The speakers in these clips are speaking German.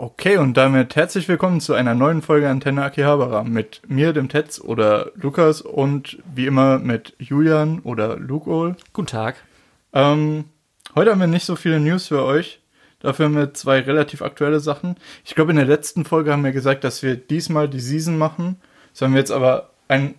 Okay, und damit herzlich willkommen zu einer neuen Folge Antenne Akihabara mit mir, dem Tetz oder Lukas und wie immer mit Julian oder Luke Guten Tag. Ähm, heute haben wir nicht so viele News für euch. Dafür haben wir zwei relativ aktuelle Sachen. Ich glaube, in der letzten Folge haben wir gesagt, dass wir diesmal die Season machen. Das haben wir jetzt aber ein,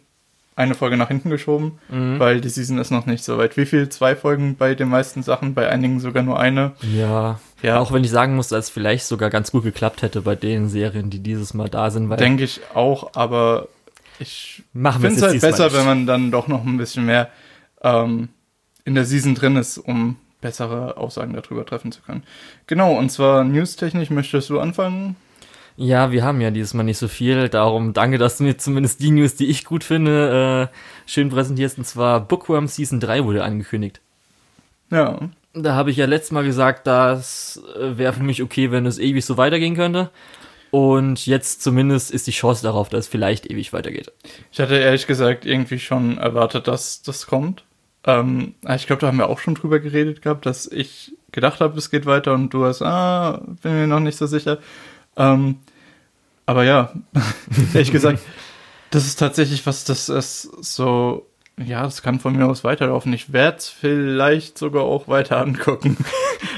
eine Folge nach hinten geschoben, mhm. weil die Season ist noch nicht so weit. Wie viel? Zwei Folgen bei den meisten Sachen, bei einigen sogar nur eine. Ja. Ja. Auch wenn ich sagen muss, dass es vielleicht sogar ganz gut geklappt hätte bei den Serien, die dieses Mal da sind. Denke ich auch, aber ich finde es halt besser, nicht. wenn man dann doch noch ein bisschen mehr ähm, in der Season drin ist, um bessere Aussagen darüber treffen zu können. Genau, und zwar newstechnisch möchtest du anfangen? Ja, wir haben ja dieses Mal nicht so viel. Darum danke, dass du mir zumindest die News, die ich gut finde, äh, schön präsentierst. Und zwar Bookworm Season 3 wurde angekündigt. Ja. Da habe ich ja letztes Mal gesagt, das äh, wäre für mich okay, wenn es ewig so weitergehen könnte. Und jetzt zumindest ist die Chance darauf, dass es vielleicht ewig weitergeht. Ich hatte ehrlich gesagt irgendwie schon erwartet, dass das kommt. Ähm, ich glaube, da haben wir auch schon drüber geredet gehabt, dass ich gedacht habe, es geht weiter und du hast, ah, bin mir noch nicht so sicher. Ähm, aber ja, ehrlich gesagt, das ist tatsächlich was, das ist so, ja, das kann von mir aus weiterlaufen. Ich werde es vielleicht sogar auch weiter angucken.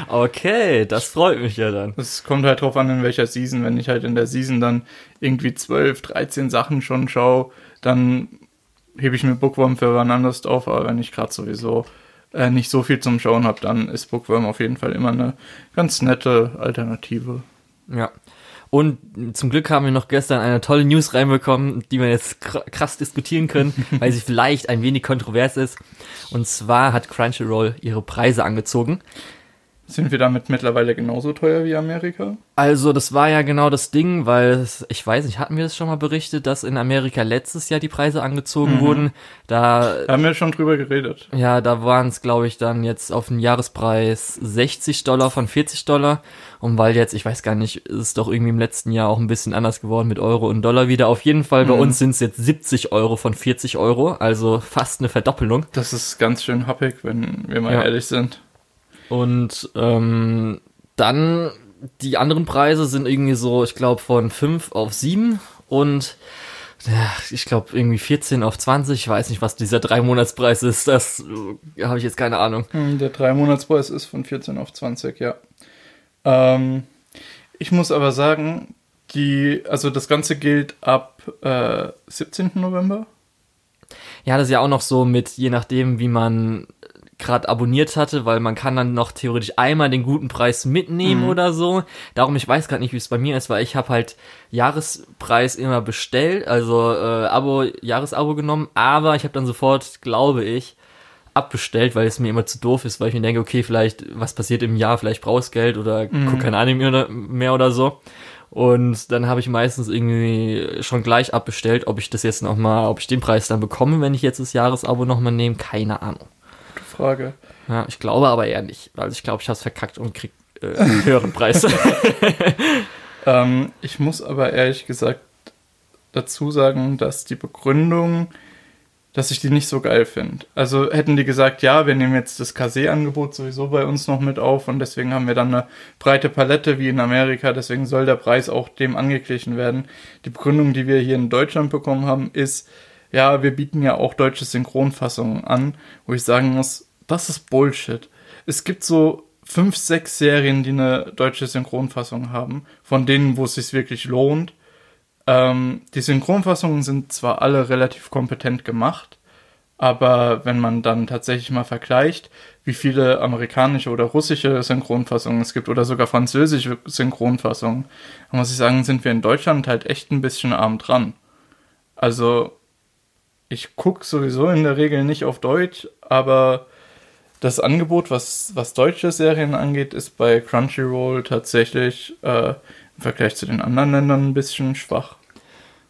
Okay, das freut mich ja dann. Es kommt halt drauf an, in welcher Season. Wenn ich halt in der Season dann irgendwie 12, 13 Sachen schon schaue, dann hebe ich mir Bookworm für wann anders auf. Aber wenn ich gerade sowieso äh, nicht so viel zum Schauen habe, dann ist Bookworm auf jeden Fall immer eine ganz nette Alternative. Ja. Und zum Glück haben wir noch gestern eine tolle News reinbekommen, die wir jetzt krass diskutieren können, weil sie vielleicht ein wenig kontrovers ist. Und zwar hat Crunchyroll ihre Preise angezogen. Sind wir damit mittlerweile genauso teuer wie Amerika? Also, das war ja genau das Ding, weil ich weiß nicht, hatten wir das schon mal berichtet, dass in Amerika letztes Jahr die Preise angezogen mhm. wurden? Da, da haben wir schon drüber geredet. Ja, da waren es, glaube ich, dann jetzt auf den Jahrespreis 60 Dollar von 40 Dollar. Und weil jetzt, ich weiß gar nicht, ist es doch irgendwie im letzten Jahr auch ein bisschen anders geworden mit Euro und Dollar wieder. Auf jeden Fall, bei mhm. uns sind es jetzt 70 Euro von 40 Euro, also fast eine Verdoppelung. Das ist ganz schön happig, wenn wir mal ja. ehrlich sind. Und ähm, dann die anderen Preise sind irgendwie so, ich glaube, von 5 auf 7 und ja, ich glaube irgendwie 14 auf 20. Ich weiß nicht, was dieser Drei-Monats-Preis ist. Das äh, habe ich jetzt keine Ahnung. Hm, der Drei-Monats-Preis ist von 14 auf 20, ja. Ähm, ich muss aber sagen, die, also das Ganze gilt ab äh, 17. November. Ja, das ist ja auch noch so mit, je nachdem, wie man gerade abonniert hatte, weil man kann dann noch theoretisch einmal den guten Preis mitnehmen mhm. oder so. Darum, ich weiß gerade nicht, wie es bei mir ist, weil ich habe halt Jahrespreis immer bestellt, also äh, Abo, Jahresabo genommen, aber ich habe dann sofort, glaube ich, abbestellt, weil es mir immer zu doof ist, weil ich mir denke, okay, vielleicht, was passiert im Jahr, vielleicht brauchst Geld oder mhm. guck kein Anime mehr oder so. Und dann habe ich meistens irgendwie schon gleich abbestellt, ob ich das jetzt nochmal, ob ich den Preis dann bekomme, wenn ich jetzt das Jahresabo nochmal nehme, keine Ahnung. Frage. Ja, ich glaube aber eher nicht, weil ich glaube, ich habe es verkackt und krieg äh, einen höheren Preis. ähm, ich muss aber ehrlich gesagt dazu sagen, dass die Begründung, dass ich die nicht so geil finde. Also hätten die gesagt, ja, wir nehmen jetzt das Kase-Angebot sowieso bei uns noch mit auf und deswegen haben wir dann eine breite Palette wie in Amerika, deswegen soll der Preis auch dem angeglichen werden. Die Begründung, die wir hier in Deutschland bekommen haben, ist, ja, wir bieten ja auch deutsche Synchronfassungen an, wo ich sagen muss, das ist Bullshit. Es gibt so fünf, sechs Serien, die eine deutsche Synchronfassung haben, von denen, wo es sich wirklich lohnt. Ähm, die Synchronfassungen sind zwar alle relativ kompetent gemacht, aber wenn man dann tatsächlich mal vergleicht, wie viele amerikanische oder russische Synchronfassungen es gibt oder sogar französische Synchronfassungen, dann muss ich sagen, sind wir in Deutschland halt echt ein bisschen arm dran. Also ich gucke sowieso in der Regel nicht auf Deutsch, aber das Angebot, was, was deutsche Serien angeht, ist bei Crunchyroll tatsächlich äh, im Vergleich zu den anderen Ländern ein bisschen schwach.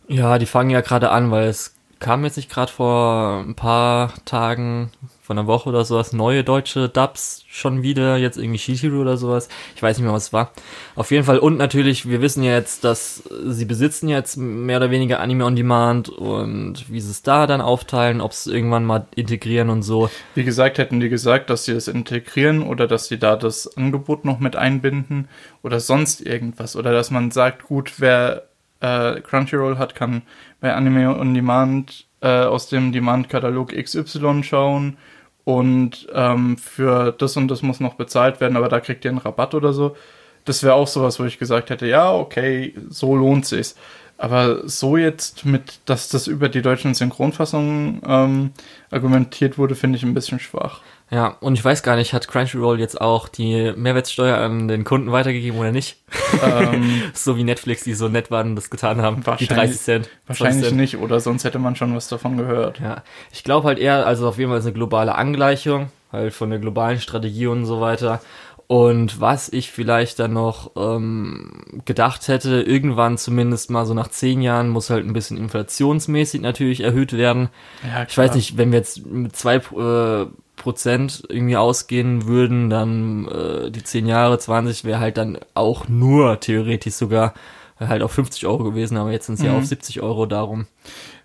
Ja, die fangen ja gerade an, weil es kam jetzt nicht gerade vor ein paar Tagen, von einer Woche oder sowas, neue deutsche Dubs schon wieder, jetzt irgendwie Shihiro oder sowas. Ich weiß nicht mehr, was es war. Auf jeden Fall. Und natürlich, wir wissen ja jetzt, dass sie besitzen jetzt mehr oder weniger Anime on Demand und wie sie es da dann aufteilen, ob es irgendwann mal integrieren und so. Wie gesagt, hätten die gesagt, dass sie es integrieren oder dass sie da das Angebot noch mit einbinden oder sonst irgendwas. Oder dass man sagt, gut, wer äh, Crunchyroll hat, kann bei Anime on Demand äh, aus dem Demand-Katalog XY schauen und ähm, für das und das muss noch bezahlt werden, aber da kriegt ihr einen Rabatt oder so. Das wäre auch sowas, wo ich gesagt hätte, ja, okay, so lohnt sich's. Aber so jetzt mit, dass das über die deutschen Synchronfassungen ähm, argumentiert wurde, finde ich ein bisschen schwach. Ja, und ich weiß gar nicht, hat Crunchyroll jetzt auch die Mehrwertsteuer an den Kunden weitergegeben oder nicht? Ähm, so wie Netflix, die so nett waren und das getan haben. Die 30 Cent. Wahrscheinlich Cent. nicht, oder sonst hätte man schon was davon gehört. Ja, ich glaube halt eher, also auf jeden Fall ist eine globale Angleichung, halt von der globalen Strategie und so weiter. Und was ich vielleicht dann noch ähm, gedacht hätte, irgendwann zumindest mal so nach zehn Jahren muss halt ein bisschen inflationsmäßig natürlich erhöht werden. Ja, ich weiß nicht, wenn wir jetzt mit zwei äh, Prozent irgendwie ausgehen würden, dann äh, die 10 Jahre, 20 wäre halt dann auch nur theoretisch sogar halt auf 50 Euro gewesen, aber jetzt sind sie mhm. auf 70 Euro darum.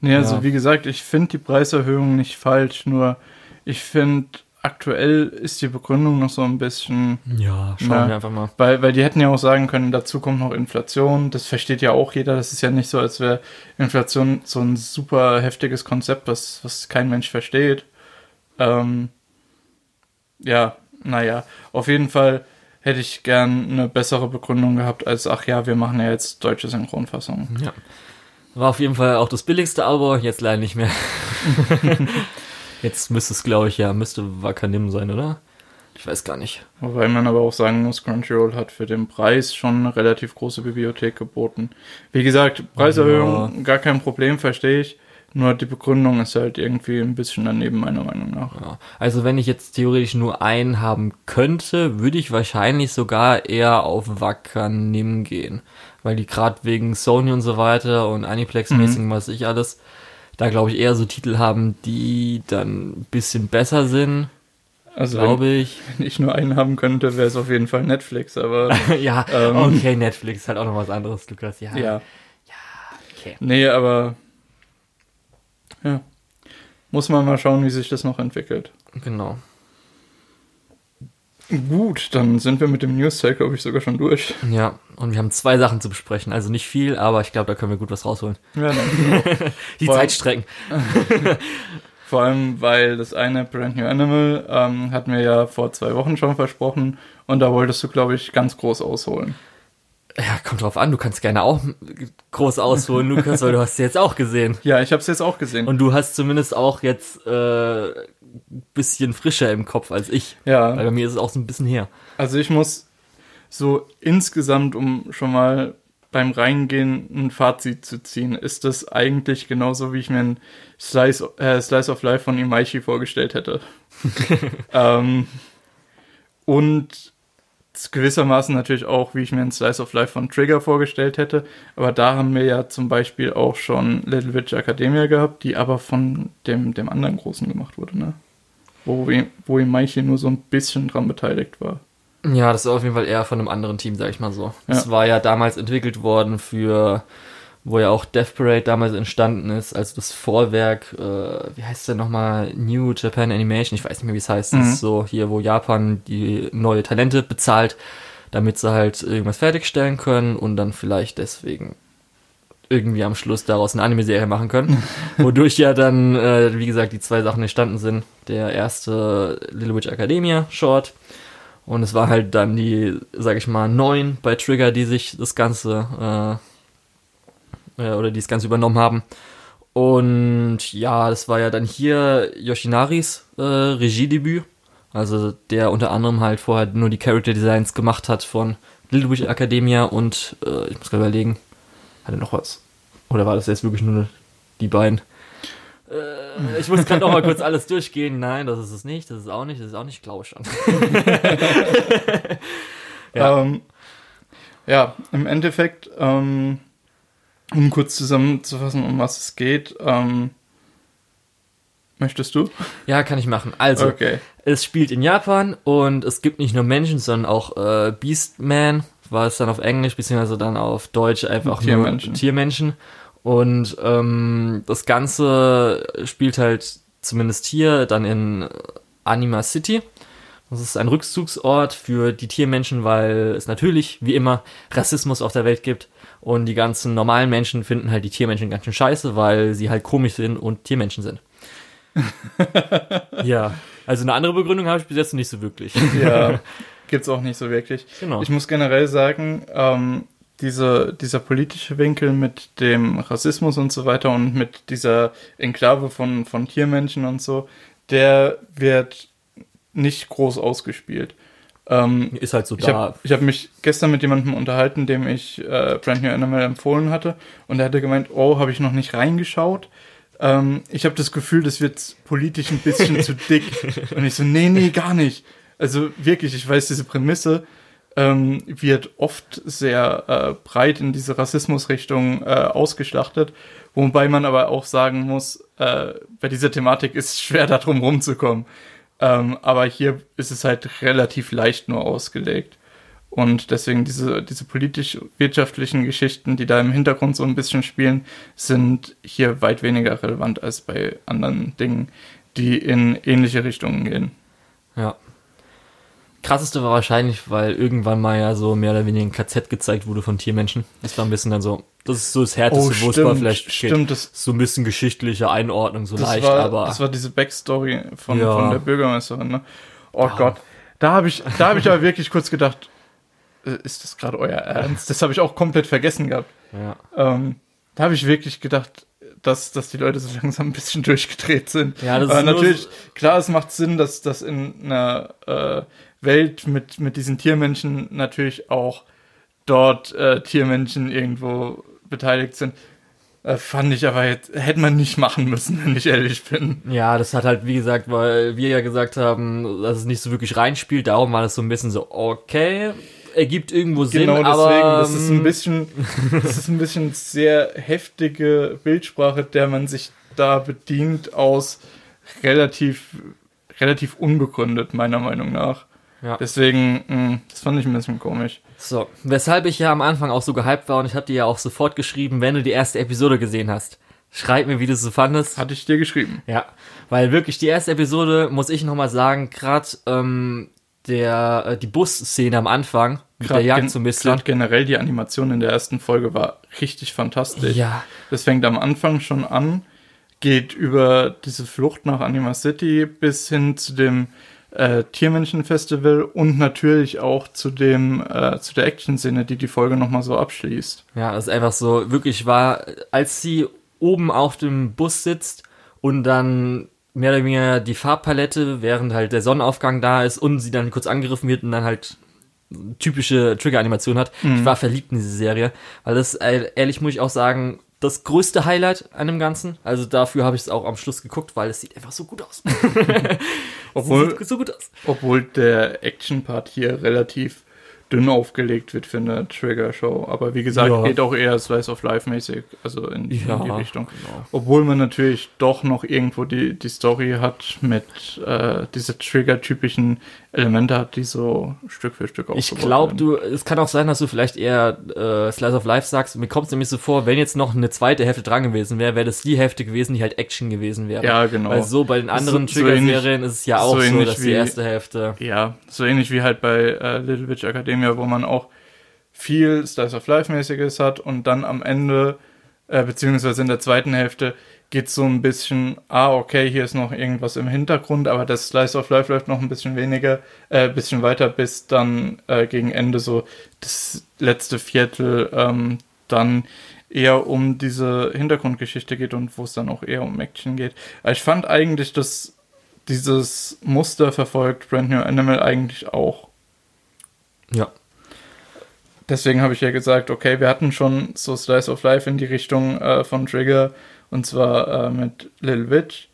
Nee, also ja. wie gesagt, ich finde die Preiserhöhung nicht falsch, nur ich finde aktuell ist die Begründung noch so ein bisschen. Ja, schauen na, wir einfach mal. Weil, weil die hätten ja auch sagen können, dazu kommt noch Inflation. Das versteht ja auch jeder. Das ist ja nicht so, als wäre Inflation so ein super heftiges Konzept, was, was kein Mensch versteht. Ähm, ja, naja, auf jeden Fall hätte ich gern eine bessere Begründung gehabt, als ach ja, wir machen ja jetzt deutsche Synchronfassung. Ja. War auf jeden Fall auch das billigste Abo, jetzt leider nicht mehr. jetzt müsste es, glaube ich, ja, müsste Wakanim sein, oder? Ich weiß gar nicht. Wobei man aber auch sagen muss, Crunchyroll hat für den Preis schon eine relativ große Bibliothek geboten. Wie gesagt, Preiserhöhung, ja. gar kein Problem, verstehe ich. Nur die Begründung ist halt irgendwie ein bisschen daneben, meiner Meinung nach. Ja. Also wenn ich jetzt theoretisch nur einen haben könnte, würde ich wahrscheinlich sogar eher auf Wakanim gehen. Weil die gerade wegen Sony und so weiter und Aniplex-mäßig, mhm. was ich alles, da glaube ich eher so Titel haben, die dann ein bisschen besser sind. Also glaube ich. Wenn ich nur einen haben könnte, wäre es auf jeden Fall Netflix, aber. ja, ähm, okay, Netflix ist halt auch noch was anderes, Lukas. Ja. Ja. Ja, okay. Nee, aber ja. Muss man mal schauen, wie sich das noch entwickelt. Genau. Gut, dann sind wir mit dem News-Tag, glaube ich, sogar schon durch. Ja, und wir haben zwei Sachen zu besprechen. Also nicht viel, aber ich glaube, da können wir gut was rausholen. Ja, Die Vor Zeit strecken. Vor allem, weil das eine Brand New Animal ähm, hatten wir ja vor zwei Wochen schon versprochen und da wolltest du, glaube ich, ganz groß ausholen. Ja, kommt drauf an, du kannst gerne auch groß ausholen, Lukas, weil du hast es jetzt auch gesehen. Ja, ich habe es jetzt auch gesehen. Und du hast zumindest auch jetzt äh, bisschen frischer im Kopf als ich. Ja. Weil bei mir ist es auch so ein bisschen her. Also ich muss so insgesamt, um schon mal beim Reingehen ein Fazit zu ziehen, ist das eigentlich genauso, wie ich mir ein Slice, äh, Slice of Life von Imaishi vorgestellt hätte. ähm, und gewissermaßen natürlich auch, wie ich mir ein Slice of Life von Trigger vorgestellt hätte. Aber da haben wir ja zum Beispiel auch schon Little Witch Academia gehabt, die aber von dem, dem anderen Großen gemacht wurde, ne? Wo, wo Imaichi nur so ein bisschen dran beteiligt war. Ja, das ist auf jeden Fall eher von einem anderen Team, sag ich mal so. Das ja. war ja damals entwickelt worden für, wo ja auch Death Parade damals entstanden ist, also das Vorwerk, äh, wie heißt der nochmal, New Japan Animation, ich weiß nicht mehr, wie es heißt, mhm. das ist so hier, wo Japan die neue Talente bezahlt, damit sie halt irgendwas fertigstellen können und dann vielleicht deswegen irgendwie am Schluss daraus eine Anime-Serie machen können. Wodurch ja dann, äh, wie gesagt, die zwei Sachen entstanden sind. Der erste Little Witch Academia Short. Und es war halt dann die, sag ich mal, neun bei Trigger, die sich das Ganze, äh, äh, oder die das Ganze übernommen haben. Und ja, das war ja dann hier Yoshinaris äh, Regiedebüt. Also der unter anderem halt vorher nur die Character Designs gemacht hat von Little Witch Academia und äh, ich muss gerade überlegen, hat er noch was? Oder war das jetzt wirklich nur die beiden? Äh, ich muss gerade noch mal kurz alles durchgehen. Nein, das ist es nicht. Das ist auch nicht. Das ist auch nicht, glaube schon. ja. Ähm, ja, im Endeffekt, ähm, um kurz zusammenzufassen, um was es geht. Ähm, Möchtest du? Ja, kann ich machen. Also, Okay. es spielt in Japan und es gibt nicht nur Menschen, sondern auch äh, Beastman, war es dann auf Englisch, beziehungsweise dann auf Deutsch einfach Tiermenschen. nur Tiermenschen. Und ähm, das Ganze spielt halt zumindest hier dann in Anima City. Das ist ein Rückzugsort für die Tiermenschen, weil es natürlich, wie immer, Rassismus auf der Welt gibt. Und die ganzen normalen Menschen finden halt die Tiermenschen ganz schön scheiße, weil sie halt komisch sind und Tiermenschen sind. ja, also eine andere Begründung habe ich bis jetzt nicht so wirklich. Ja, gibt's auch nicht so wirklich. Genau. Ich muss generell sagen, ähm, diese, dieser politische Winkel mit dem Rassismus und so weiter und mit dieser Enklave von, von Tiermenschen und so, der wird nicht groß ausgespielt. Ähm, Ist halt so ich da. habe hab mich gestern mit jemandem unterhalten, dem ich äh, Brand New Animal empfohlen hatte. Und er hatte gemeint, oh, habe ich noch nicht reingeschaut. Ähm, ich habe das Gefühl, das wird politisch ein bisschen zu dick. Und ich so, nee, nee, gar nicht. Also wirklich, ich weiß, diese Prämisse ähm, wird oft sehr äh, breit in diese Rassismusrichtung äh, ausgeschlachtet. Wobei man aber auch sagen muss, äh, bei dieser Thematik ist es schwer, da drum rumzukommen. Ähm, aber hier ist es halt relativ leicht nur ausgelegt. Und deswegen diese, diese politisch-wirtschaftlichen Geschichten, die da im Hintergrund so ein bisschen spielen, sind hier weit weniger relevant als bei anderen Dingen, die in ähnliche Richtungen gehen. Ja. Krasseste war wahrscheinlich, weil irgendwann mal ja so mehr oder weniger ein KZ gezeigt wurde von Tiermenschen. Das war ein bisschen dann so, das ist so das Härteste, wo es war vielleicht geht. Oh, stimmt, das, So ein bisschen geschichtliche Einordnung, so das, leicht, war, aber. das war diese Backstory von, Ja. von der Bürgermeisterin. Ne? Oh Gott, da habe ich, da habe ich aber wirklich kurz gedacht, äh, ist das gerade euer Ernst? Das habe ich auch komplett vergessen gehabt. ja. Ähm, da habe ich wirklich gedacht, dass, dass die Leute so langsam ein bisschen durchgedreht sind. Ja, das Aber ist natürlich, klar, es macht Sinn, dass, dass in einer äh, Welt mit, mit diesen Tiermenschen natürlich auch dort äh, Tiermenschen irgendwo beteiligt sind. Äh, fand ich aber jetzt, hätte man nicht machen müssen, wenn ich ehrlich bin. Ja, das hat halt, wie gesagt, weil wir ja gesagt haben, dass es nicht so wirklich reinspielt, darum war das so ein bisschen so, okay, ergibt irgendwo Sinn, Genau deswegen, aber. das ist ein ähm, bisschen, das ist ein bisschen sehr heftige Bildsprache, der man sich da bedient aus relativ, relativ unbegründet, meiner Meinung nach. Ja. Deswegen, mh, das fand ich ein bisschen komisch. So, weshalb ich ja am Anfang auch so gehypt war und ich habe dir ja auch sofort geschrieben, wenn du die erste Episode gesehen hast. Schreib mir, wie du es so fandest. Hatte ich dir geschrieben. Ja, weil wirklich die erste Episode, muss ich nochmal sagen, gerade ähm, der äh, die Busszene am Anfang mit der Jagd bisschen. grad generell die Animation in der ersten Folge war richtig fantastisch. Ja, Das fängt am Anfang schon an, geht über diese Flucht nach Anima City bis hin zu dem äh, Tiermenschenfestival und natürlich auch zu dem äh, zu der Action-Szene, die die Folge nochmal so abschließt. ja, das ist einfach so, wirklich war, als sie oben auf dem Bus sitzt und dann mehr oder weniger die Farbpalette, während halt der Sonnenaufgang da ist und sie dann kurz angegriffen wird und dann halt typische Trigger-Animation hat. Ich war verliebt in diese Serie, weil das, äh, ehrlich muss ich auch sagen, das größte Highlight an dem Ganzen. Also dafür habe ich es auch am Schluss geguckt, weil es sieht einfach so gut aus. Obwohl, so gut aus. obwohl der Action-Part hier relativ dünn aufgelegt wird für eine Trigger-Show. Aber wie gesagt, Ja. geht auch eher Slice of Life-mäßig, also in, in Ja, die Richtung. genau. Obwohl man natürlich doch noch irgendwo die, die Story hat mit äh, diese Trigger-typischen Elemente hat, die so Stück für Stück Ich aufgebaut glaube, werden. du, es kann auch sein, dass du vielleicht eher äh, Slice of Life sagst. Mir kommt es nämlich so vor, wenn jetzt noch eine zweite Hälfte dran gewesen wäre, wäre das die Hälfte gewesen, die halt Action gewesen wäre. Ja, genau. Weil so bei den anderen So- Trigger-Serien ist es ja auch so so, dass die wie- erste Hälfte. Ja, so ähnlich wie halt bei äh, Little Witch Academia, wo man auch viel Slice of Life-mäßiges hat und dann am Ende, äh, beziehungsweise in der zweiten Hälfte, geht so ein bisschen, ah, okay, hier ist noch irgendwas im Hintergrund, aber das Slice of Life läuft noch ein bisschen weniger, äh, bisschen weiter, bis dann äh, gegen Ende so das letzte Viertel ähm, dann eher um diese Hintergrundgeschichte geht und wo es dann auch eher um Action geht. Ich fand eigentlich, dass dieses Muster verfolgt Brand New Animal eigentlich auch. Ja. Deswegen habe ich ja gesagt, okay, wir hatten schon so Slice of Life in die Richtung äh, von Trigger und zwar äh, mit Lil Witch.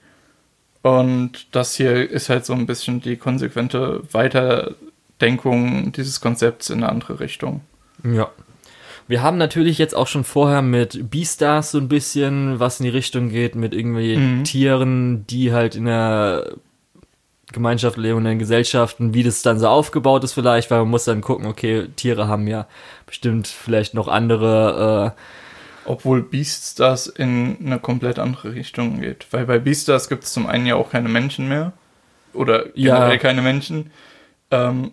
Und das hier ist halt so ein bisschen die konsequente Weiterdenkung dieses Konzepts in eine andere Richtung. Ja. Wir haben natürlich jetzt auch schon vorher mit Beastars so ein bisschen was in die Richtung geht, mit irgendwie Mhm. Tieren, die halt in der Gemeinschaft leben in Gesellschaften, wie das dann so aufgebaut ist vielleicht, weil man muss dann gucken, okay, Tiere haben ja bestimmt vielleicht noch andere, Obwohl Beastars in eine komplett andere Richtung geht. Weil bei Beastars gibt es zum einen ja auch keine Menschen mehr. Oder Ja. generell keine Menschen. Ähm,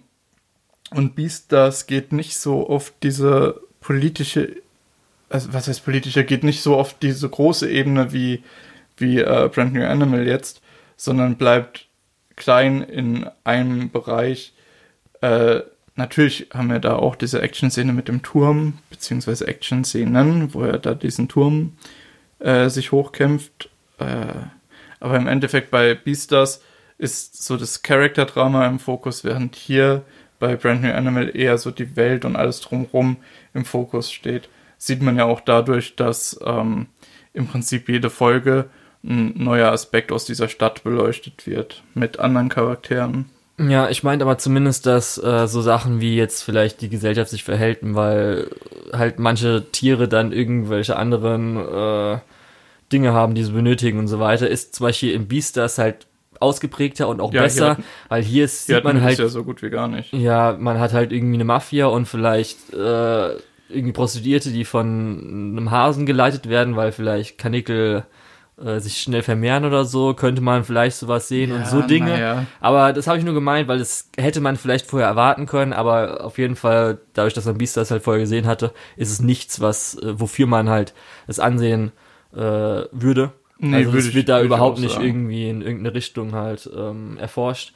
und Beastars geht nicht so auf diese politische, also was heißt politische, geht nicht so auf diese große Ebene wie, wie äh, Brand New Animal jetzt, sondern bleibt klein in einem Bereich. Äh, natürlich haben wir da auch diese Action-Szene mit dem Turm, beziehungsweise Action-Szenen, wo er da diesen Turm äh, sich hochkämpft. Äh, aber im Endeffekt bei Beastars ist so das Charakterdrama im Fokus, während hier bei Brand New Animal eher so die Welt und alles drumherum im Fokus steht. Sieht man ja auch dadurch, dass ähm, im Prinzip jede Folge ein neuer Aspekt aus dieser Stadt beleuchtet wird mit anderen Charakteren. ja, ich meinte aber zumindest, dass äh, so Sachen wie jetzt vielleicht die Gesellschaft sich verhält, weil halt manche Tiere dann irgendwelche anderen äh, Dinge haben, die sie benötigen und so weiter, ist zum Beispiel im Beastars halt ausgeprägter und auch Ja, besser, hatten- weil hier ist, sieht man halt ja so gut wie gar nicht. Ja, man hat halt irgendwie eine Mafia und vielleicht äh, irgendwie Prostituierte, die von einem Hasen geleitet werden, weil vielleicht Kanickel äh, sich schnell vermehren oder so, könnte man vielleicht sowas sehen und Ja, so Dinge. naja. Aber das habe ich nur gemeint, weil das hätte man vielleicht vorher erwarten können, aber auf jeden Fall, dadurch, dass man Beastars halt vorher gesehen hatte, ist es nichts, was, äh, wofür man halt das ansehen äh, würde. Nee, also es wird da überhaupt nicht irgendwie in irgendeine Richtung halt ähm, erforscht.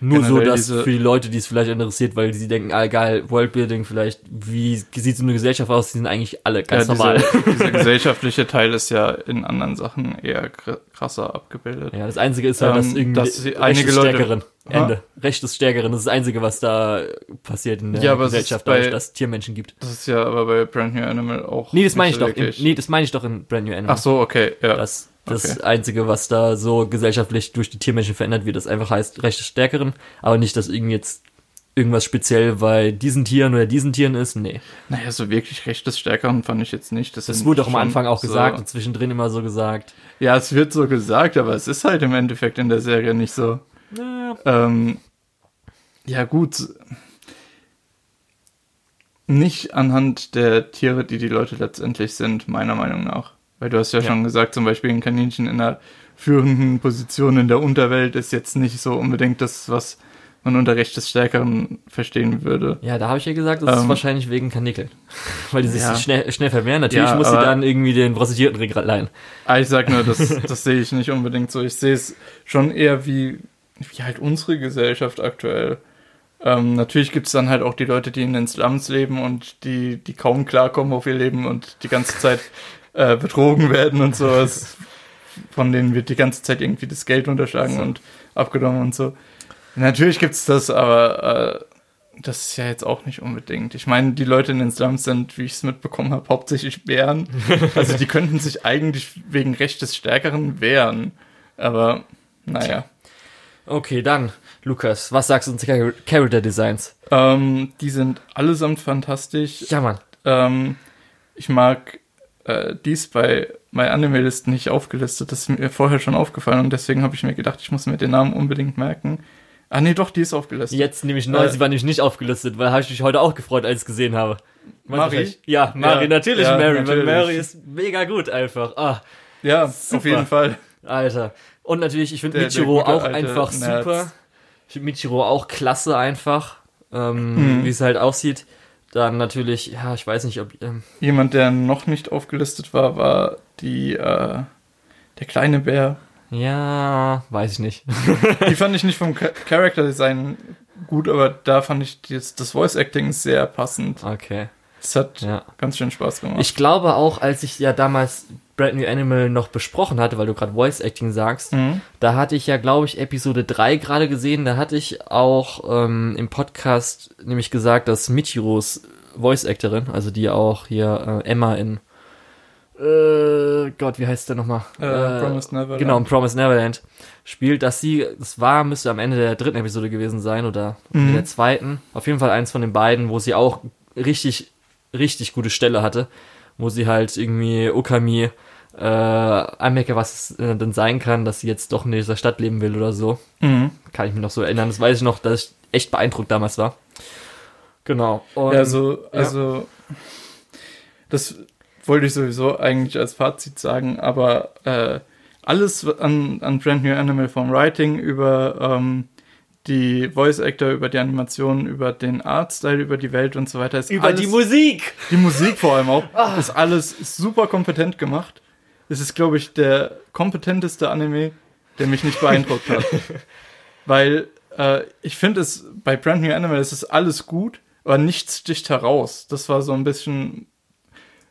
Nur so, dass für die Leute, die es vielleicht interessiert, weil sie denken, ah geil, Worldbuilding vielleicht, wie sieht so eine Gesellschaft aus, die sind eigentlich alle ganz ja, normal. Dieser, dieser gesellschaftliche Teil ist ja in anderen Sachen eher kr- krasser abgebildet. Ja, das Einzige ist halt, dass Ähm, irgendwie dass sie- Recht einige Leute- Stärkeren. Ende. Recht des Stärkeren. Das ist das Einzige, was da passiert in der Ja, Gesellschaft, bei- dadurch, dass es Tiermenschen gibt. Das ist ja aber bei Brand New Animal auch. Nee, das meine ich so doch. In, nee, das meine ich doch in Brand New Animal. Ach so, okay, ja. Das, das Okay. Einzige, was da so gesellschaftlich durch die Tiermenschen verändert wird, das einfach heißt Recht des Stärkeren, aber nicht, dass irgendwie jetzt irgendwas speziell bei diesen Tieren oder diesen Tieren ist. Nee. Naja, so wirklich Recht des Stärkeren fand ich jetzt nicht. Das, Das wurde auch am Anfang auch so- gesagt und zwischendrin immer so gesagt. Ja, es wird so gesagt, aber es ist halt im Endeffekt in der Serie nicht so. Ja, Ähm, ja, gut. Nicht anhand der Tiere, die die Leute letztendlich sind, meiner Meinung nach. Weil du hast ja, Ja. schon gesagt, zum Beispiel ein Kaninchen in einer führenden Position in der Unterwelt ist jetzt nicht so unbedingt das, was man unter Recht des Stärkeren verstehen würde. Ja, da habe ich ja gesagt, das ist Ähm, wahrscheinlich wegen Kanickeln. Weil die sich Ja. schnell, schnell vermehren. Natürlich Ja, muss sie dann irgendwie den Prostituierten leihen. Ah, ich sag nur, das, das sehe ich nicht unbedingt so. Ich sehe es schon eher wie, wie halt unsere Gesellschaft aktuell. Ähm, natürlich gibt es dann halt auch die Leute, die in den Slums leben und die, die kaum klarkommen auf ihr Leben und die ganze Zeit äh, betrogen werden und sowas. Von denen wird die ganze Zeit irgendwie das Geld unterschlagen So. und abgenommen und so. Natürlich gibt es das, aber äh, das ist ja jetzt auch nicht unbedingt. Ich meine, die Leute in den Slums sind, wie ich es mitbekommen habe, hauptsächlich Bären. Also die könnten sich eigentlich wegen Recht des Stärkeren wehren. Aber naja. Okay, dann, Lukas, was sagst du zu Char- Character Designs? Ähm, die sind allesamt fantastisch. Ja, Mann. Ähm, ich mag äh, dies bei My Anime List nicht aufgelistet. Das ist mir vorher schon aufgefallen und deswegen habe ich mir gedacht, ich muss mir den Namen unbedingt merken. Ah nee, doch, die ist aufgelistet. Jetzt nehme ich neu, Äh, sie war nämlich nicht aufgelistet, weil habe ich mich heute auch gefreut, als ich es gesehen habe. Meinst Mari? Ja, Mari, Ja, natürlich ja, Mary, weil natürlich. Mary ist mega gut einfach. Ah, Ja, Super. auf jeden Fall. Alter. Und natürlich, ich finde Michiro der auch einfach Nerz. super. Ich finde Michiro auch klasse einfach, ähm, Mhm. wie es halt aussieht. Dann natürlich, ja, ich weiß nicht, ob, ähm, Jemand, der noch nicht aufgelistet war, war die, äh, der kleine Bär. ja, weiß ich nicht. Die fand ich nicht vom Cha- Character Design gut, aber da fand ich das, das Voice Acting sehr passend. Okay, Es hat ja. ganz schön Spaß gemacht. Ich glaube auch, als ich ja damals Brand New Animal noch besprochen hatte, weil du gerade Voice Acting sagst, Mhm. da hatte ich ja, glaube ich, Episode 3 gerade gesehen. Da hatte ich auch ähm, im Podcast nämlich gesagt, dass Michiros Voice Actorin, also die auch hier äh, Emma in äh, Gott, wie heißt der nochmal? Äh, Promised Neverland. Genau, in Promise Neverland spielt, dass sie, das war, müsste am Ende der dritten Episode gewesen sein oder in Mhm. der zweiten. Auf jeden Fall eins von den beiden, wo sie auch richtig richtig gute Stelle hatte, wo sie halt irgendwie Okami äh, anmerke, was es äh, denn sein kann, dass sie jetzt doch in dieser Stadt leben will oder so. Mhm. Kann ich mich noch so erinnern. Das weiß ich noch, dass ich echt beeindruckt damals war. Genau. Und, Ja, also, also das wollte ich sowieso eigentlich als Fazit sagen, aber äh, alles an, an Brand New Animal vom Writing über ähm, die Voice Actor, über die Animationen, über den Artstyle, über die Welt und so weiter ist über alles, die Musik. die Musik vor allem auch, ist alles super kompetent gemacht. Es ist, glaube ich, der kompetenteste Anime, der mich nicht beeindruckt hat. Weil äh, ich finde es, bei Brand New Animal ist es alles gut, aber nichts sticht heraus. Das war so ein bisschen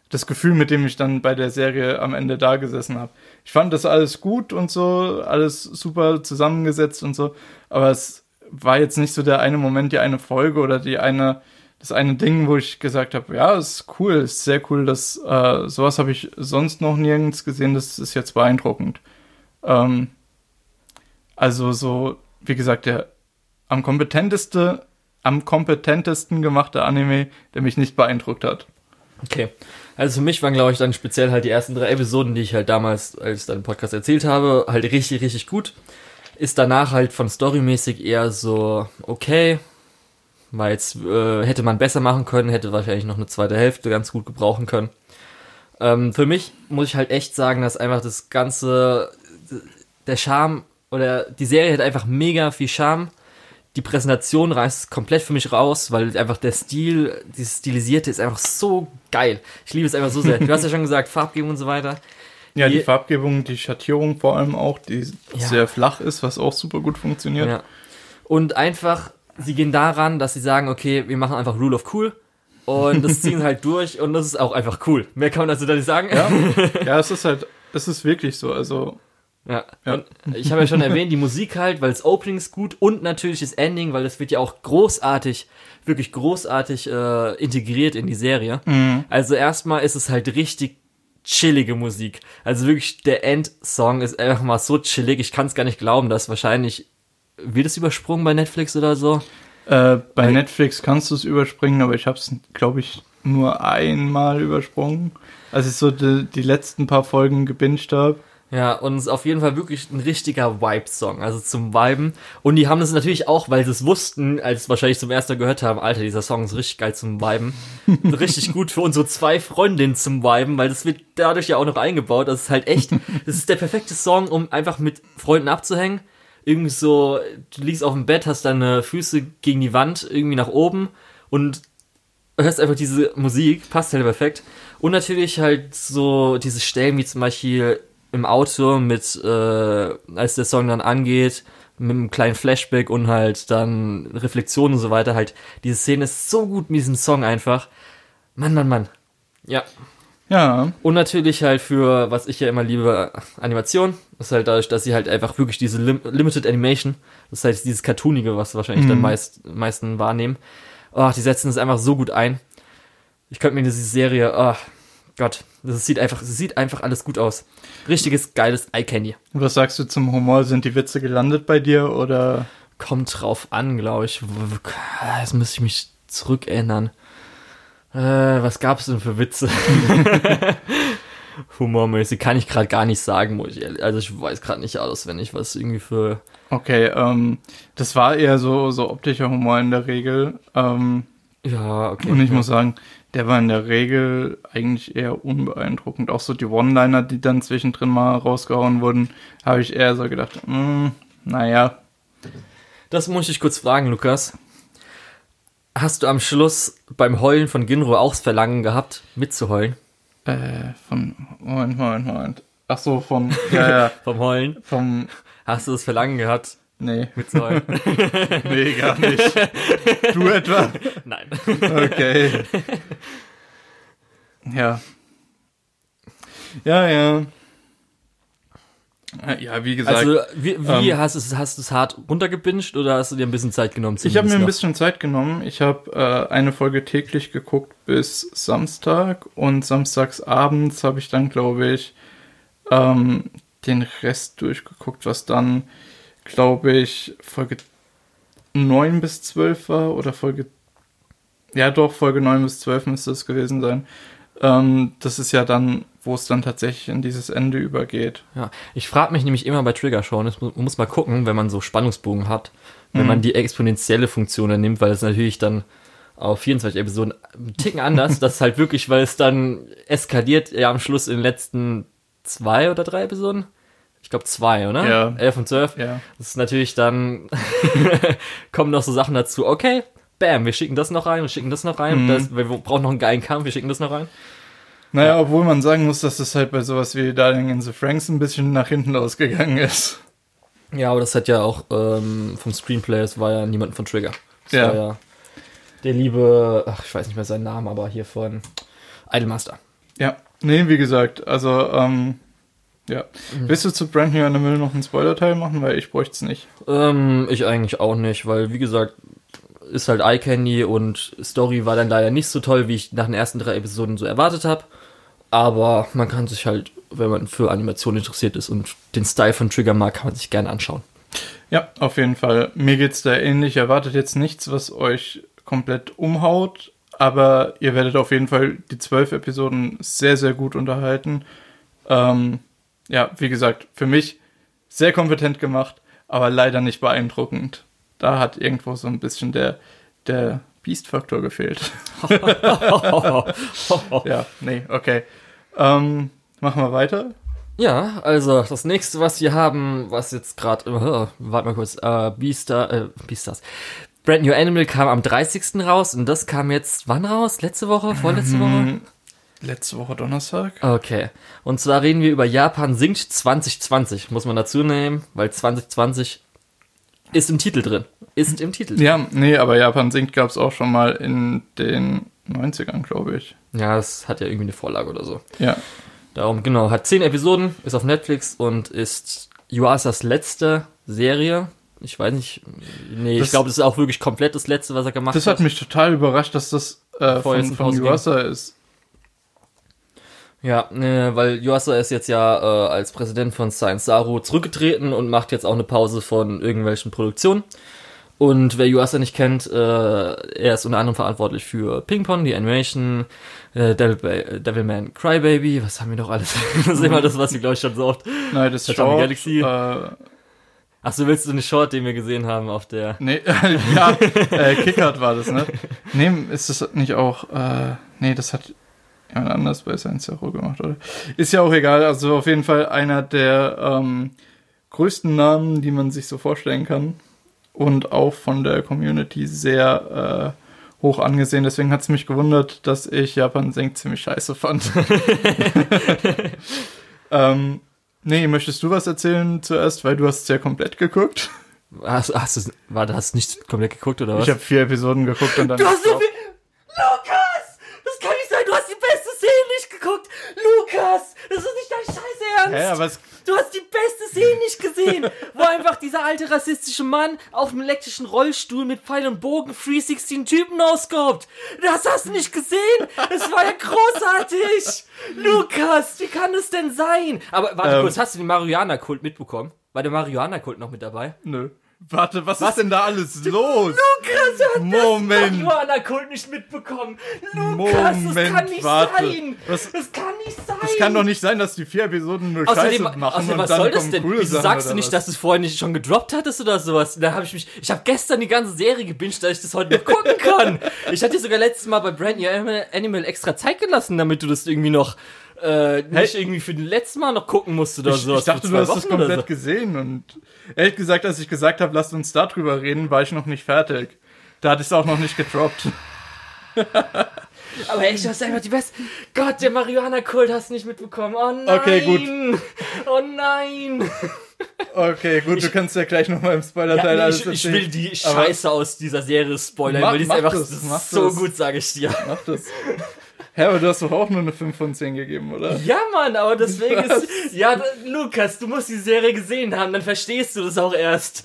das Gefühl, mit dem ich dann bei der Serie am Ende da gesessen habe. Ich fand das alles gut und so, alles super zusammengesetzt und so, aber es war jetzt nicht so der eine Moment, die eine Folge oder die eine, das eine Ding, wo ich gesagt habe, ja, ist cool, ist sehr cool, dass äh, sowas habe ich sonst noch nirgends gesehen, das ist jetzt beeindruckend. Ähm, also so, wie gesagt, der am kompetenteste, am kompetentesten gemachte Anime, der mich nicht beeindruckt hat. Okay. Also für mich waren, glaube ich, dann speziell halt die ersten drei Episoden, die ich halt damals, als ich dann im Podcast erzählt habe, halt richtig, richtig gut. Ist danach halt von storymäßig eher so okay. Weil jetzt äh, hätte man besser machen können, hätte wahrscheinlich noch eine zweite Hälfte ganz gut gebrauchen können. Ähm, für mich muss ich halt echt sagen, dass einfach das ganze, der Charme oder die Serie hat einfach mega viel Charme. Die Präsentation reißt komplett für mich raus, weil einfach der Stil, dieses Stilisierte ist einfach so geil. Ich liebe es einfach so sehr. Du hast ja schon gesagt, Farbgebung und so weiter. Ja, die, Die- Farbgebung, die Schattierung vor allem auch, die Ja. sehr flach ist, was auch super gut funktioniert. Ja. Und einfach, sie gehen daran, dass sie sagen, okay, wir machen einfach Rule of Cool. Und das ziehen halt durch und das ist auch einfach cool. Mehr kann man dazu da nicht sagen. Ja, ja es ist halt, es ist wirklich so. Also, Ja. Ja. Ich habe ja schon erwähnt, die Musik halt, weil das Opening ist gut und natürlich das Ending, weil das wird ja auch großartig, wirklich großartig äh, integriert in die Serie. Also erstmal ist es halt richtig chillige Musik. Also wirklich der Endsong ist einfach mal so chillig. Ich kann es gar nicht glauben, dass wahrscheinlich wird es übersprungen bei Netflix oder so. äh, bei Weil- Netflix kannst du es überspringen, aber ich habe es, glaube ich, nur einmal übersprungen. Als ich so die, die letzten paar Folgen gebinged habe. Ja, und es ist auf jeden Fall wirklich ein richtiger Vibe-Song, also zum Viben. Und die haben das natürlich auch, weil sie es wussten, als sie es wahrscheinlich zum ersten Mal gehört haben, Alter, dieser Song ist richtig geil zum Viben. richtig gut für unsere zwei Freundinnen zum Viben, weil das wird dadurch ja auch noch eingebaut. Das ist halt echt, das ist der perfekte Song, um einfach mit Freunden abzuhängen. Irgendwie so, du liegst auf dem Bett, hast deine Füße gegen die Wand, irgendwie nach oben und hörst einfach diese Musik, passt halt perfekt. Und natürlich halt so diese Stellen wie zum Beispiel im Auto mit, äh, als der Song dann angeht, mit einem kleinen Flashback und halt dann Reflexionen und so weiter, halt, diese Szene ist so gut mit diesem Song einfach. Mann, Mann, Mann. Ja. Ja, Und natürlich halt für, was ich ja immer liebe, Animation. Das ist halt dadurch, dass sie halt einfach wirklich diese Lim Limited Animation, das heißt dieses Cartoonige, was wahrscheinlich dann meist, meisten wahrnehmen. Oh, die setzen es einfach so gut ein. Ich könnte mir diese Serie, oh Gott, das sieht einfach, es sieht einfach alles gut aus. Richtiges, geiles Eye Candy. was sagst du zum Humor? Sind die Witze gelandet bei dir oder? Kommt drauf an, glaube ich. Jetzt müsste ich mich zurückerinnern. Äh, was gab's denn für Witze? Humormäßig kann ich gerade gar nicht sagen, muss ich ehrlich. Also ich weiß gerade nicht auswendig, was irgendwie für. Okay, ähm, das war eher so, so optischer Humor in der Regel. Ähm, Ja, okay. und ich ja. muss sagen, der war in der Regel eigentlich eher unbeeindruckend. Auch so die One-Liner, die dann zwischendrin mal rausgehauen wurden, habe ich eher so gedacht, mm, naja, Das muss ich kurz fragen, Lukas. Hast du am Schluss beim Heulen von Ginro auch das Verlangen gehabt, mitzuheulen? äh, von, Moment, Moment, Moment. Ach so, vom, ja, ja, Vom Heulen? vom, Hast du das Verlangen gehabt, nee, mitzuheulen? nee, gar nicht. Du etwa? Nein. Okay. Ja. Ja, ja. Äh, Ja, wie gesagt, Also, wie, wie ähm, hast du es hast hart runtergebinged oder hast du dir ein bisschen Zeit genommen? ich habe mir ein zumindest bisschen Zeit genommen. Ich habe äh, eine Folge täglich geguckt bis Samstag und samstags abends habe ich dann, glaube ich, ähm, den Rest durchgeguckt, was dann, glaube ich, Folge 9 bis 12 war oder Folge ja doch, Folge 9 bis 12 müsste es gewesen sein. Ähm, das ist ja dann, wo es dann tatsächlich in dieses Ende übergeht. Ja, ich frage mich nämlich immer bei Trigger-Showen, man muss mal gucken, wenn man so Spannungsbogen hat, wenn man die exponentielle Funktion dann nimmt, weil es natürlich dann auf 24 Episoden einen Ticken anders, das ist halt wirklich, weil es dann eskaliert, ja am Schluss in den letzten zwei oder drei Episoden. Ich glaube zwei, oder? Ja. 11 und 12. Ja. Das ist natürlich dann, kommen noch so Sachen dazu, okay, bam, wir schicken das noch rein, wir schicken das noch rein, das, wir brauchen noch einen geilen Kampf, wir schicken das noch rein. Naja, obwohl man sagen muss, dass es halt bei sowas wie Darling in the Franks ein bisschen nach hinten losgegangen ist. Ja, aber das hat ja auch ähm, vom Screenplay, es war ja niemand von Trigger. Das Ja. war ja der liebe, ach, ich weiß nicht mehr seinen Namen, aber hier von Idolmaster. Ja, nee, wie gesagt, also, ähm, ja. Willst du zu Brand New Animal noch einen Spoiler-Teil machen? Weil ich bräuchte es nicht. Ähm, ich eigentlich auch nicht, weil wie gesagt, ist halt Eye Candy und Story war dann leider nicht so toll, wie ich nach den ersten drei Episoden so erwartet habe. Aber man kann sich halt, wenn man für Animation interessiert ist und den Style von Trigger mag, kann man sich gerne anschauen. Ja, auf jeden Fall. Mir geht's da ähnlich. Erwartet jetzt nichts, was euch komplett umhaut, aber ihr werdet auf jeden Fall die zwölf Episoden sehr, sehr gut unterhalten. Ähm, ja, wie gesagt, für mich sehr kompetent gemacht, aber leider nicht beeindruckend. Da hat irgendwo so ein bisschen der, der Beast-Faktor gefehlt. ja, nee, okay. Ähm, machen wir weiter. Ja, also das nächste, was wir haben, was jetzt gerade, äh, warte mal kurz, äh, Beastar, äh, Beastars. Brand New Animal kam am 30. raus und das kam jetzt wann raus? Letzte Woche? Vorletzte Woche? Letzte Woche Donnerstag. Okay. Und zwar reden wir über Japan singt 2020, muss man dazu nehmen, weil 2020 ist im Titel drin. Ist im Titel. Ja, nee, aber Japan singt gab's auch schon mal in den 90ern, glaube ich. Ja, das hat ja irgendwie eine Vorlage oder so. Ja. Darum, genau, hat zehn Episoden, ist auf Netflix und ist Yuasas letzte Serie. Ich weiß nicht, nee, ich Das- glaube, das ist auch wirklich komplett das letzte, was er gemacht Das hat. hat mich total überrascht, dass das äh, von, von. Yuasa ist. Ja, äh, weil Yuasa ist jetzt ja äh, als Präsident von Science Saru zurückgetreten und macht jetzt auch eine Pause von irgendwelchen Produktionen. Und wer Yuasa nicht kennt, äh, er ist unter anderem verantwortlich für Ping Pong, die Animation, äh, Devil, ba Devilman Crybaby, was haben wir noch alles? das ist immer das, was wir, glaube ich, schon so oft. Nein, das ist Short. Galaxy. Äh, Ach so, willst du eine Short, den wir gesehen haben auf der... nee, ja, äh, Kickard war das, ne? Nee, ist das nicht auch, äh, nee, das hat jemand anders bei Science Zero gemacht, oder? Ist ja auch egal, also auf jeden Fall einer der ähm, größten Namen, die man sich so vorstellen kann. Und auch von der Community sehr äh, hoch angesehen. Deswegen hat es mich gewundert, dass ich Japan Senk ziemlich scheiße fand. ähm, nee, möchtest du was erzählen zuerst, weil du hast es ja komplett geguckt. Hast, hast du, war, hast du nicht komplett geguckt oder was? Ich habe vier Episoden geguckt und dann. Du hast die Lukas! Das kann nicht sein, du hast die geguckt! Lukas! Das ist nicht dein scheiß Ernst! Hä, Du hast die beste Szene nicht gesehen, wo einfach dieser alte rassistische Mann auf dem elektrischen Rollstuhl mit Pfeil und Bogen 316 Typen ausgehabt. Das hast du nicht gesehen? Das war ja großartig. Lukas, wie kann das denn sein? Aber warte Ähm. kurz, hast du den Marihuana-Kult mitbekommen? War der Marihuana-Kult noch mit dabei? nö. Warte, was, ist denn da alles los? Lukas hat Moment. Marihuana-Kult nicht mitbekommen. Lukas, das Moment, kann nicht warte. sein. Was- das kann nicht sein. Es kann doch nicht sein, dass die vier Episoden nur Außerdem, Scheiße machen außerdem und was dann soll das denn? Wieso Sachen sagst du nicht, was? dass du es vorher nicht schon gedroppt hattest oder sowas? Da habe ich mich, ich habe gestern die ganze Serie gebinged, dass ich das heute noch gucken kann. ich hatte dir sogar letztes Mal bei Brand New Animal extra Zeit gelassen, damit du das irgendwie noch äh, nicht irgendwie für den letzten Mal noch gucken musst oder Ich, so. ich dachte, du hast es komplett gesehen und ehrlich gesagt, als ich gesagt habe, lasst uns darüber reden, war ich noch nicht fertig. Da hatte ich es auch noch nicht gedroppt. Aber echt, du hast einfach die beste. Gott, der Marihuana-Kult hast du nicht mitbekommen. Oh nein. Okay, gut. Oh nein. Okay, gut, du kannst ja gleich nochmal im Ja, Spoiler-Teil nee, alles ich, ich will die Scheiße aus dieser Serie spoilern, Mach- weil die ist einfach das, so das. gut, sage ich dir. Mach das. Hä, aber du hast doch auch nur eine 5 von 10 gegeben, oder? Ja, Mann, aber deswegen Was? ist. Ja, Lukas, du musst die Serie gesehen haben, dann verstehst du das auch erst.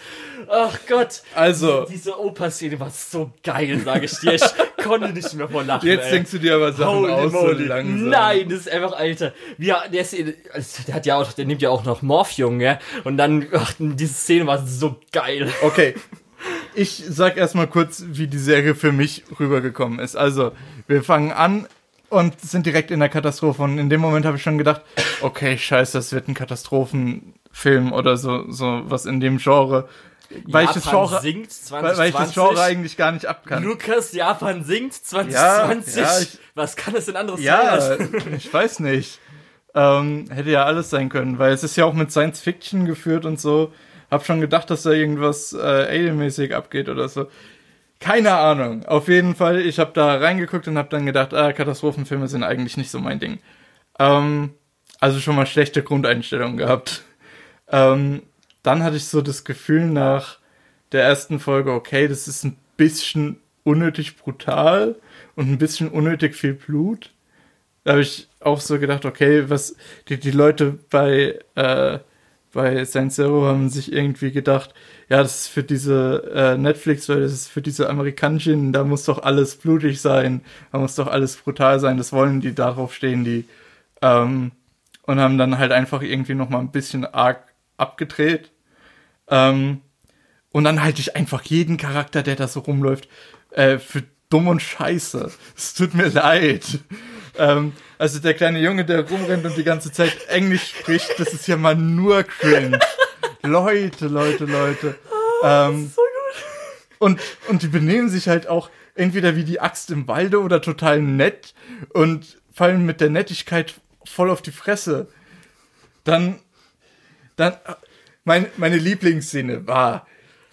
Ach Gott. Also, Diese Opa-Szene war so geil, sage ich dir. Ich konnte nicht mehr vor Lachen. jetzt ey. denkst du dir aber Sachen Holy aus moly. so langsam. Nein, das ist einfach, Alter. Er- der, ist, also, der hat ja auch, der nimmt ja auch noch Morphium, gell? Und dann, ach, diese Szene war so geil. Okay. ich sag erstmal kurz, wie die Serie für mich rübergekommen ist. Also, wir fangen an und sind direkt in der Katastrophe. Und in dem Moment habe ich schon gedacht, okay, scheiße, das wird ein Katastrophenfilm oder so, so was in dem Genre. Weil ich das Genre, singt weil, weil ich das Genre eigentlich gar nicht abkann. Lukas, Japan singt 2020. Ja, ja, ich- Was kann es denn anderes Ja, sein? ich weiß nicht. Ähm, hätte ja alles sein können, weil es ist ja auch mit Science Fiction geführt und so. Hab schon gedacht, dass da irgendwas äh, Alien-mäßig abgeht oder so. Keine Ahnung. Auf jeden Fall, ich habe da reingeguckt und habe dann gedacht, ah, Katastrophenfilme sind eigentlich nicht so mein Ding. Ähm, also schon mal schlechte Grundeinstellungen gehabt. Ähm, dann hatte ich so das Gefühl nach der ersten Folge, okay, das ist ein bisschen unnötig brutal und ein bisschen unnötig viel Blut. Da habe ich auch so gedacht, okay, was die, die Leute bei, äh, bei Saint Zero haben sich irgendwie gedacht, ja, das ist für diese äh, Netflix, weil das ist für diese Amerikanischen, da muss doch alles blutig sein, da muss doch alles brutal sein, das wollen die, darauf stehen die. Ähm, und haben dann halt einfach irgendwie noch mal ein bisschen arg abgedreht. Ähm, und dann halte ich einfach jeden Charakter, der da so rumläuft, äh, für dumm und scheiße. Es tut mir leid. Ähm, also der kleine Junge, der rumrennt und die ganze Zeit Englisch spricht, das ist ja mal nur cringe. Leute, Leute, Leute. Ähm, und, und die benehmen sich halt auch entweder wie die Axt im Walde oder total nett und fallen mit der Nettigkeit voll auf die Fresse. Dann, dann, mein, meine Lieblingsszene war,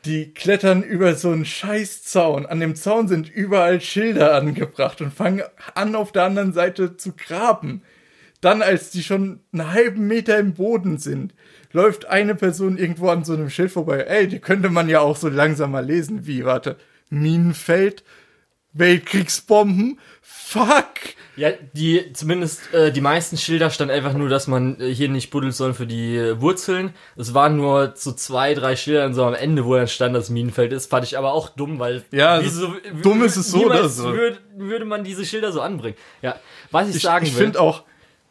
die klettern über so einen Scheißzaun. An dem Zaun sind überall Schilder angebracht und fangen an, auf der anderen Seite zu graben. Dann, als die schon einen halben Meter im Boden sind, läuft eine Person irgendwo an so einem Schild vorbei. Ey, die könnte man ja auch so langsam mal lesen. Wie, warte, Minenfeld, Weltkriegsbomben, fuck. Ja, die, zumindest äh, die meisten Schilder stand einfach nur, dass man äh, hier nicht buddeln soll für die äh, Wurzeln. Es waren nur so zwei, drei Schilder so am Ende, wo dann stand, dass Minenfeld ist. Fand ich aber auch dumm, weil. Ja, also wieso- dumm ist es so oder so. Würde, würde man diese Schilder so anbringen. Ja, was ich, Ich, sagen ich will. finde auch,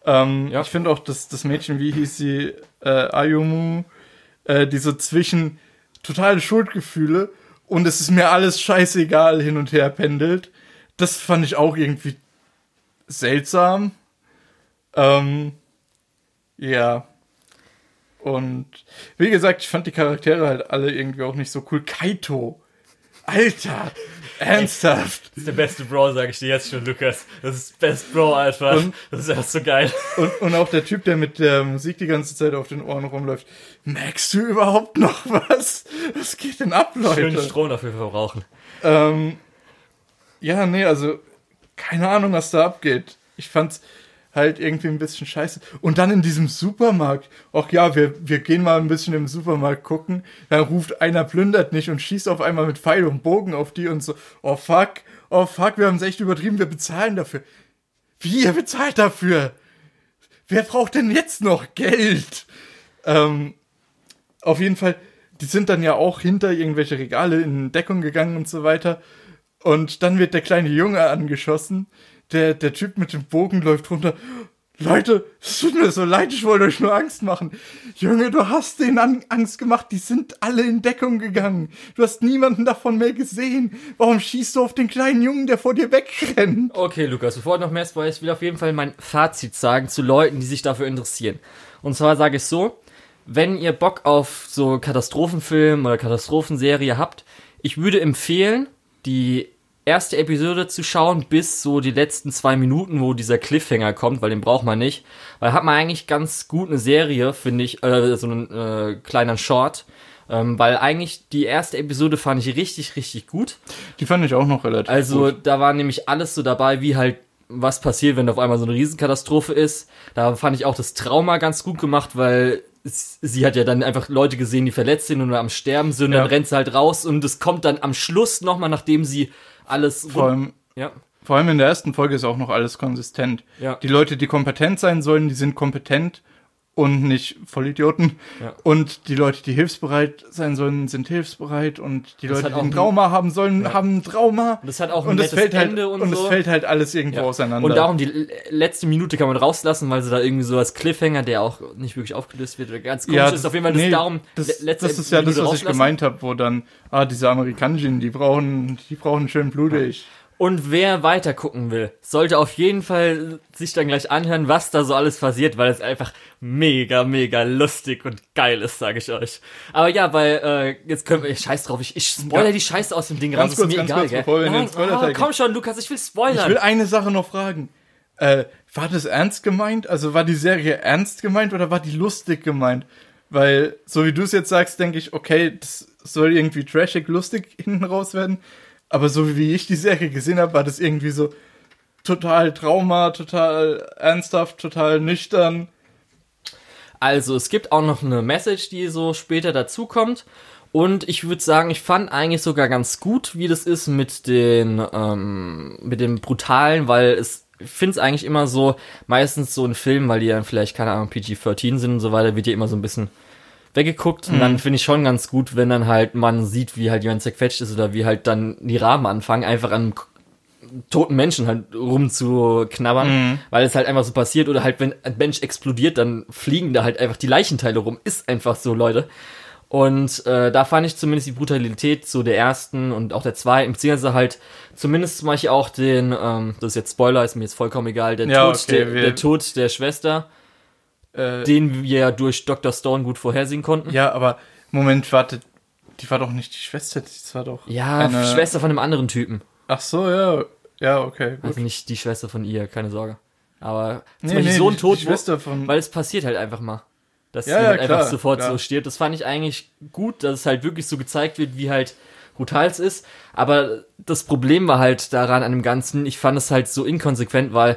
ähm, Ja. ich finde auch, dass das Mädchen, wie hieß sie, äh, Ayumu, äh, die so zwischen totale Schuldgefühle und es ist mir alles scheißegal hin und her pendelt. Das fand ich auch irgendwie seltsam. Ähm, ja. Und wie gesagt, ich fand die Charaktere halt alle irgendwie auch nicht so cool. Kaito. Alter, ernsthaft. das ist der beste Bro, sag ich dir jetzt schon, Lukas. Das ist Best Bro einfach. Und- das ist einfach so geil. Und, und auch der Typ, der mit der Musik die ganze Zeit auf den Ohren rumläuft. Merkst du überhaupt noch was? Was geht denn ab, Schönen Leute? Strom dafür verbrauchen. Ähm, ja, nee, also keine Ahnung, was da abgeht. Ich fand's halt irgendwie ein bisschen scheiße. Und dann in diesem Supermarkt. Ach ja, wir, wir gehen mal ein bisschen im Supermarkt gucken. Dann ruft einer plündert nicht und schießt auf einmal mit Pfeil und Bogen auf die und so. Oh fuck, oh fuck, wir haben es echt übertrieben, wir bezahlen dafür. Wie, ihr bezahlt dafür? Wer braucht denn jetzt noch Geld? Ähm, auf jeden Fall, die sind dann ja auch hinter irgendwelche Regale in Deckung gegangen und so weiter. Und dann wird der kleine Junge angeschossen. Der, der Typ mit dem Bogen läuft runter. Leute, es tut mir so leid, ich wollte euch nur Angst machen. Junge, du hast denen an Angst gemacht, die sind alle in Deckung gegangen. Du hast niemanden davon mehr gesehen. Warum schießt du auf den kleinen Jungen, der vor dir wegrennt? Okay, Lukas, bevor du noch mehr spoilst, ich will auf jeden Fall mein Fazit sagen zu Leuten, die sich dafür interessieren. Und zwar sage ich so, wenn ihr Bock auf so Katastrophenfilm oder Katastrophenserie habt, ich würde empfehlen, die erste Episode zu schauen bis so die letzten zwei Minuten, wo dieser Cliffhanger kommt, weil den braucht man nicht. Weil hat man eigentlich ganz gut eine Serie, finde ich, äh, so einen äh, kleinen Short. Ähm, weil eigentlich die erste Episode fand ich richtig, richtig gut. Die fand ich auch noch relativ Also gut. da war nämlich alles so dabei, wie halt was passiert, wenn auf einmal so eine Riesenkatastrophe ist. Da fand ich auch das Trauma ganz gut gemacht, weil sie hat ja dann einfach Leute gesehen, die verletzt sind oder am Sterben sind. Und Ja. Dann rennt sie halt raus und es kommt dann am Schluss nochmal, nachdem sie alles... Vor allem, ja, Vor allem in der ersten Folge ist auch noch alles konsistent. Ja. Die Leute, die kompetent sein sollen, die sind kompetent und nicht Vollidioten. Ja. Und die Leute, die hilfsbereit sein sollen, sind hilfsbereit und die Das Leute, die ein Trauma haben sollen, Ja. haben ein Trauma. Und das hat auch ein und es nettes fällt halt Ende und und so. es fällt halt alles irgendwo Ja. auseinander. Und darum die letzte Minute kann man rauslassen, weil sie da irgendwie so als Cliffhanger, der auch nicht wirklich aufgelöst wird, oder ganz komisch ist. Auf jeden Fall das nee, darum Das, le- letzte das ist ja das, was ich gemeint habe, wo dann, ah, diese Amerikanischen, die brauchen, die brauchen schön blutig. Und wer weiter gucken will, sollte auf jeden Fall sich dann gleich anhören, was da so alles passiert, weil es einfach mega, mega lustig und geil ist, sage ich euch. Aber ja, weil äh, jetzt können wir, scheiß drauf, ich, ich spoiler Ja. die Scheiße aus dem Ding Ganz raus, kurz, ist mir egal, kurz, gell? bevor wir in den Nein, oh, komm schon, Lukas, ich will spoilern. Ich will eine Sache noch fragen. Äh, war das ernst gemeint? Also war die Serie ernst gemeint oder war die lustig gemeint? Weil, so wie du es jetzt sagst, denke ich, okay, das soll irgendwie trashig lustig hinten raus werden. Aber so wie ich die Serie gesehen habe, war das irgendwie so total Trauma, total ernsthaft, total nüchtern. Also, es gibt auch noch eine Message, die so später dazukommt. Und ich würde sagen, ich fand eigentlich sogar ganz gut, wie das ist mit den, ähm, mit dem Brutalen, weil es, finde es eigentlich immer so, meistens so ein Film, weil die dann vielleicht, keine Ahnung, PG-13 sind und so weiter, wird ja immer so ein bisschen weggeguckt. Und dann finde ich schon ganz gut, wenn dann halt man sieht, wie halt jemand zerquetscht ist oder wie halt dann die Rahmen anfangen, einfach an toten Menschen halt rumzuknabbern, weil es halt einfach so passiert oder halt wenn ein Mensch explodiert, dann fliegen da halt einfach die Leichenteile rum. Ist einfach so, Leute. Und äh, da fand ich zumindest die Brutalität so der ersten und auch der zweiten, beziehungsweise halt zumindest zum Beispiel auch den, ähm, das ist jetzt Spoiler, ist mir jetzt vollkommen egal, der, Ja, Tod, okay, der, der Tod der Schwester, Äh, den wir ja durch Dr. Stone gut vorhersehen konnten. ja, aber Moment, warte. Die war doch nicht die Schwester, das war doch. Ja, eine- Schwester von einem anderen Typen. Ach so, ja. Ja, okay. Gut. Also nicht die Schwester von ihr, keine Sorge. Aber zum Nee, nee, so ein die- Tod, die Schwester von- weil es passiert halt einfach mal. Dass Ja, ja, einfach klar, sofort klar. so stirbt. Das fand ich eigentlich gut, dass es halt wirklich so gezeigt wird, wie halt brutal es ist. Aber das Problem war halt daran an dem Ganzen, ich fand es halt so inkonsequent, weil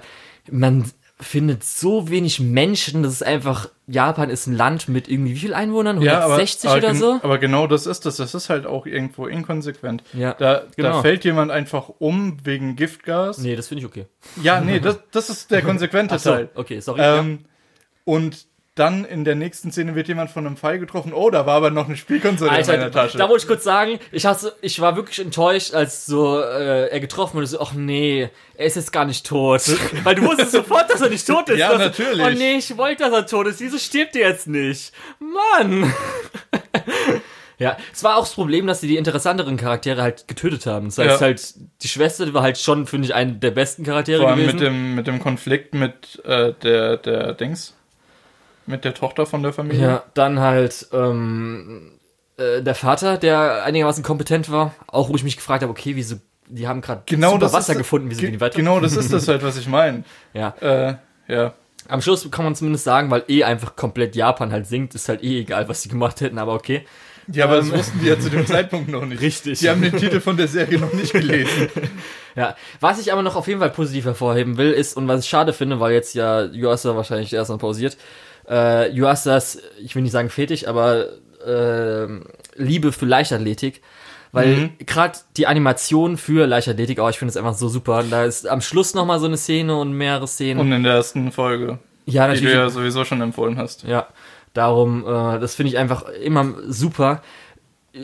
man findet so wenig Menschen, das ist einfach, Japan ist ein Land mit irgendwie wie viel Einwohnern? 160 aber, oder so? Aber genau das ist das. Das ist halt auch irgendwo inkonsequent. Ja, Da, genau. da fällt jemand einfach um wegen Giftgas. Nee, das finde ich okay. Ja, nee, das, das ist der konsequente Ach so, Teil. okay, sorry. ja. Ähm, und dann in der nächsten Szene wird jemand von einem Pfeil getroffen. Oh, da war aber noch eine Spielkonsole Alter, in meiner Tasche. da wollte ich kurz sagen, ich, hasse, ich war wirklich enttäuscht, als so äh, er getroffen wurde. So, ach nee, er ist jetzt gar nicht tot. Weil du wusstest sofort, dass er nicht tot ist. Ja, Du hast natürlich. Oh nee, ich wollte, dass er tot ist. Wieso stirbt er jetzt nicht? Mann! ja, es war auch das Problem, dass sie die interessanteren Charaktere halt getötet haben. Das heißt Ja. halt, die Schwester war halt schon, finde ich, eine der besten Charaktere Vor allem gewesen. mit dem, mit dem Konflikt mit äh, der, der Dings. Mit der Tochter von der Familie. Ja, dann halt ähm, äh, der Vater, der einigermaßen kompetent war, auch wo ich mich gefragt habe, okay, wieso, die haben gerade Genau super das Wasser ist, gefunden, wieso ge- gehen die weiter? Genau, das ist das halt, was ich meine. Ja, Äh, ja. am Schluss kann man zumindest sagen, weil eh einfach komplett Japan halt singt, ist halt eh egal, was sie gemacht hätten, aber okay. Ja, aber das wussten die ja zu dem Zeitpunkt noch nicht. Ähm, Richtig. Die haben den Titel von der Serie noch nicht gelesen. Ja, was ich aber noch auf jeden Fall positiv hervorheben will, ist, und was ich schade finde, weil jetzt ja Yuasa wahrscheinlich erst mal pausiert, äh, Yuasas, ich will nicht sagen Fetisch, aber äh, Liebe für Leichtathletik. Weil Mhm. gerade die Animation für Leichtathletik, oh, ich finde es einfach so super. Und da ist am Schluss nochmal so eine Szene und mehrere Szenen. Und in der ersten Folge, ja, die du natürlich. ja sowieso schon empfohlen hast. Ja, darum, äh, das finde ich einfach immer super.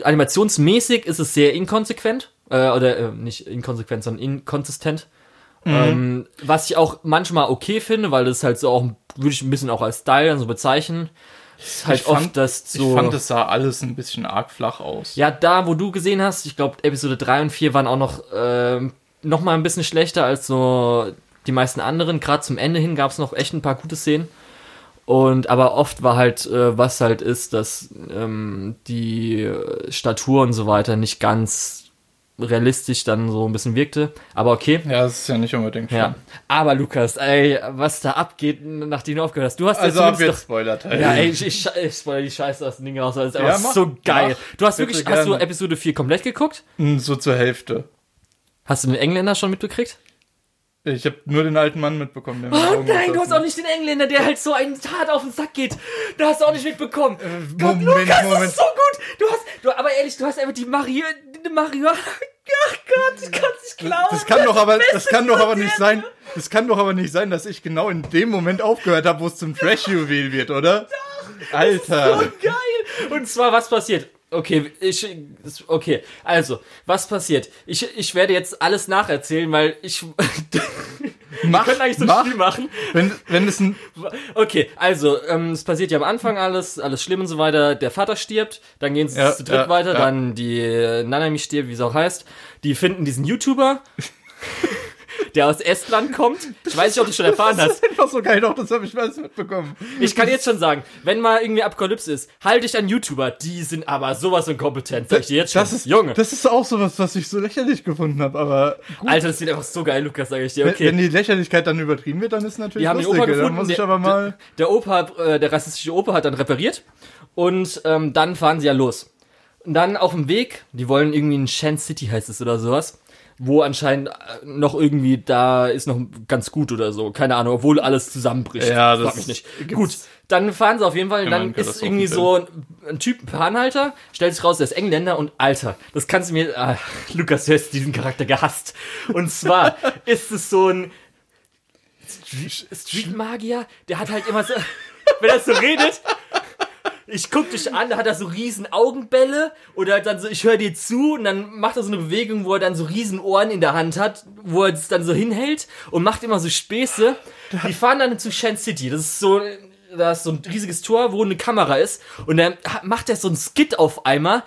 Animationsmäßig ist es sehr inkonsequent. Äh, oder äh, nicht inkonsequent, sondern inkonsistent. Mhm. Ähm, was ich auch manchmal okay finde, weil das halt so auch, würde ich ein bisschen auch als Style dann so bezeichnen. Ist halt Ich fand- oft das so. Ich fand, es sah alles ein bisschen arg flach aus. ja, da, wo du gesehen hast, ich glaube, Episode 3 und 4 waren auch noch, ähm, noch mal ein bisschen schlechter als so die meisten anderen. Gerade zum Ende hin gab es noch echt ein paar gute Szenen. Und aber oft war halt, äh, was halt ist, dass ähm, die äh, Statur und so weiter nicht ganz realistisch dann so ein bisschen wirkte. Aber okay. Ja, das ist ja nicht unbedingt Ja. Aber Lukas, ey, was da abgeht, nachdem du aufgehört hast. Du hast ja Also ab zumindest jetzt Spoiler-Teil. doch, ja, ey, ich, ich, ich spoilere die Scheiße aus dem Ding raus, es ist Ja, einfach mach, so geil. mach. du hast wirklich, hast du gerne. Episode 4 komplett geguckt? Hm, So zur Hälfte. Hast du den Engländer schon mitbekriegt? Ich habe nur den alten Mann mitbekommen. der Oh nein, du hast auch nicht den Engländer, der halt so einen hart auf den Sack geht. Du hast du auch nicht mitbekommen. Gott, Moment, Lukas, das Moment. ist so gut. Du hast, du, aber ehrlich, du hast einfach die Mario, die Mario, Ach Gott, ich kann es nicht glauben. Das kann doch aber, das kann doch aber nicht sein. Das kann doch aber nicht sein, dass ich genau in dem Moment aufgehört habe, wo es zum Trash-Juwel wird, oder? Alter. So geil. Und zwar, was passiert? Okay, ich, okay, also, was passiert? Ich, ich werde jetzt alles nacherzählen, weil ich, Mach, können eigentlich so mach, viel machen. Wenn, wenn es ein, Okay, also, ähm, es passiert ja am Anfang alles, alles schlimm und so weiter. Der Vater stirbt, dann gehen sie Ja, zu dritt ja, weiter, ja. dann die Nanami stirbt, wie es auch heißt. Die finden diesen YouTuber, der aus Estland kommt. Ich weiß nicht, ob du schon erfahren das hast. ist einfach so geil, doch, das habe ich alles mitbekommen. Ich kann jetzt schon sagen, wenn mal irgendwie Apokalypse ist, halte dich an YouTuber, die sind aber sowas von kompetent, sag ich dir jetzt schon. Das ist, Junge. das ist auch sowas, was ich so lächerlich gefunden habe, aber gut. Alter, das sieht einfach so geil, Lukas, sag ich dir. Wenn- Okay. Wenn die Lächerlichkeit dann übertrieben wird, dann ist es natürlich Die haben den lustig. Opa dann gefunden. muss ich aber mal. Der, der Opa, äh, der rassistische Opa hat dann repariert und ähm, dann fahren sie ja los. Und dann auf dem Weg, die wollen irgendwie in Shan City heißt es oder sowas, wo anscheinend äh, noch irgendwie da ist noch ganz gut oder so, keine Ahnung, obwohl alles zusammenbricht. Ja, das Frag mich nicht. Gut, dann fahren sie auf jeden Fall, immer dann ist irgendwie so ein, ein Typ, ein Panhalter, stellt sich raus, der ist Engländer und Alter, das kannst du mir, ah, Lukas, du hast diesen Charakter gehasst. Und zwar ist es so ein Street Magier, der hat halt immer so, wenn er so redet, ich guck dich an, da hat er so riesen Augenbälle oder dann so, ich höre dir zu und dann macht er so eine Bewegung, wo er dann so riesen Ohren in der Hand hat, wo er es dann so hinhält und macht immer so Späße. Die fahren dann zu Shan City, das ist so, da ist so ein riesiges Tor, wo eine Kamera ist und dann macht er so ein Skit auf einmal,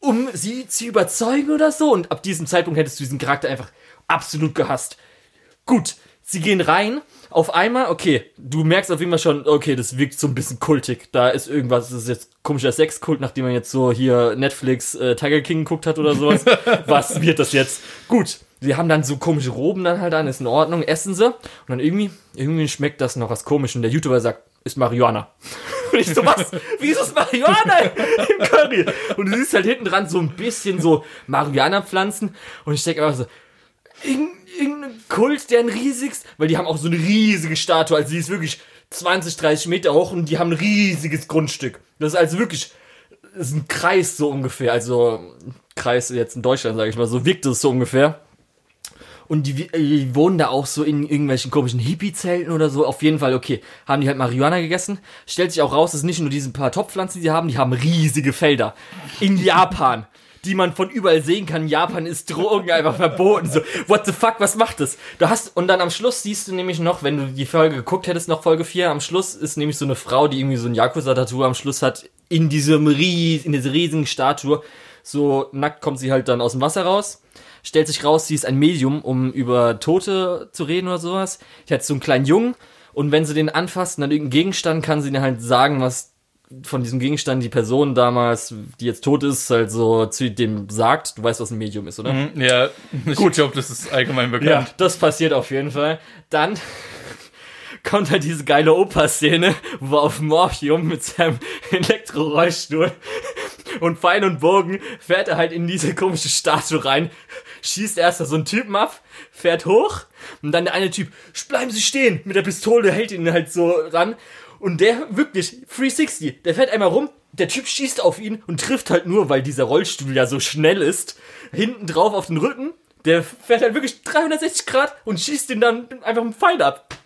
um sie zu überzeugen oder so und ab diesem Zeitpunkt hättest du diesen Charakter einfach absolut gehasst. Gut, sie gehen rein. Auf einmal, okay, du merkst auf jeden Fall schon, okay, das wirkt so ein bisschen kultig. Da ist irgendwas, das ist jetzt komischer Sexkult, nachdem man jetzt so hier Netflix äh, Tiger King geguckt hat oder sowas. Was wird das jetzt? Gut, sie haben dann so komische Roben dann halt an, ist in Ordnung, essen sie. Und dann irgendwie, irgendwie schmeckt das noch was komisch. Und der YouTuber sagt, ist Marihuana. Und ich so, was? Wieso ist Marihuana im Curry? Und du siehst halt hinten dran so ein bisschen so Marihuana-Pflanzen. Und ich denke einfach so, irgendein Kult, der ein riesiges, weil die haben auch so eine riesige Statue, also die ist wirklich 20, 30 Meter hoch und die haben ein riesiges Grundstück. Das ist also wirklich, das ist ein Kreis so ungefähr, also Kreis jetzt in Deutschland, sage ich mal, so wirkt es so ungefähr. Und die, die wohnen da auch so in irgendwelchen komischen Hippie-Zelten oder so. Auf jeden Fall, okay, haben die halt Marihuana gegessen. Stellt sich auch raus, dass nicht nur diese paar Topfpflanzen, die sie haben, die haben riesige Felder. In Japan. Die man von überall sehen kann. Japan ist Drogen einfach verboten. So, what the fuck, was macht das? Du hast, und dann am Schluss siehst du nämlich noch, wenn du die Folge geguckt hättest, noch Folge 4, am Schluss ist nämlich so eine Frau, die irgendwie so ein Yakuza-Tattoo am Schluss hat, in diesem ries, in dieser riesigen Statue. So nackt kommt sie halt dann aus dem Wasser raus stellt sich raus, sie ist ein Medium, um über Tote zu reden oder sowas. Die hat so einen kleinen Jungen und wenn sie den anfasst, dann irgendeinen Gegenstand, kann sie ihnen halt sagen, was von diesem Gegenstand die Person damals, die jetzt tot ist, halt so zu dem sagt. Du weißt, was ein Medium ist, oder? Hm, Ja, ich glaube, das ist allgemein bekannt. das passiert auf jeden Fall. Dann kommt halt diese geile Opa-Szene, wo auf Morphium mit seinem Elektrorollstuhl und Pfeil und Bogen fährt er halt in diese komische Statue rein, schießt erst da so einen Typen ab, fährt hoch und dann der eine Typ, bleiben Sie stehen, mit der Pistole hält ihn halt so ran und der wirklich 360, der fährt einmal rum, der Typ schießt auf ihn und trifft halt nur, weil dieser Rollstuhl ja so schnell ist, hinten drauf auf den Rücken, der fährt halt wirklich 360 Grad und schießt ihn dann einfach dem Pfeil ab.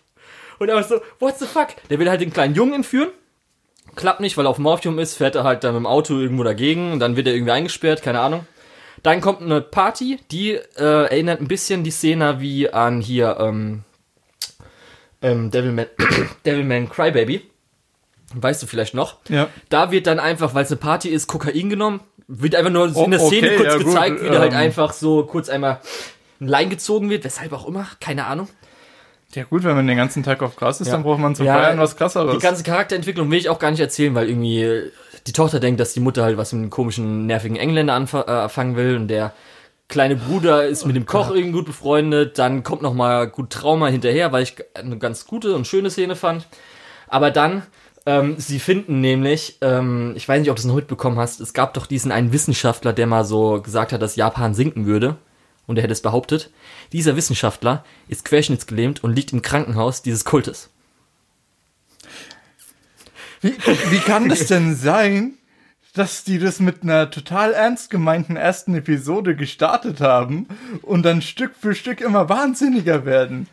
Und er war so, what the fuck? Der will halt den kleinen Jungen entführen. Klappt nicht, weil er auf Morphium ist, fährt er halt dann mit dem Auto irgendwo dagegen und dann wird er irgendwie eingesperrt, keine Ahnung. Dann kommt eine Party, die äh, erinnert ein bisschen die Szene wie an hier ähm, ähm, Devilman, Devilman Crybaby. Weißt du vielleicht noch? Ja. Da wird dann einfach, weil es eine Party ist, Kokain genommen. Wird einfach nur so in der Oh, Szene okay, kurz ja, gut, gezeigt, wie da halt ähm. einfach so kurz einmal ein Lein gezogen wird. Weshalb auch immer, keine Ahnung. Ja gut, wenn man den ganzen Tag auf Gras ist, Ja. dann braucht man zum Ja, Feiern was krasseres. Die ganze Charakterentwicklung will ich auch gar nicht erzählen, weil irgendwie äh, die Tochter denkt, dass die Mutter halt was mit einem komischen, nervigen Engländer äh, anfangen will und der kleine Bruder ist mit dem Koch irgendwie gut befreundet. Dann kommt noch mal gut Trauma hinterher, weil ich eine ganz gute und schöne Szene fand. Aber dann, ähm, sie finden nämlich, ähm, ich weiß nicht, ob du es noch mitbekommen hast, es gab doch diesen einen Wissenschaftler, der mal so gesagt hat, dass Japan sinken würde. Und er hätte es behauptet. Dieser Wissenschaftler ist querschnittsgelähmt und liegt im Krankenhaus dieses Kultes. Wie, wie kann das denn sein, dass die das mit einer total ernst gemeinten ersten Episode gestartet haben und dann Stück für Stück immer wahnsinniger werden.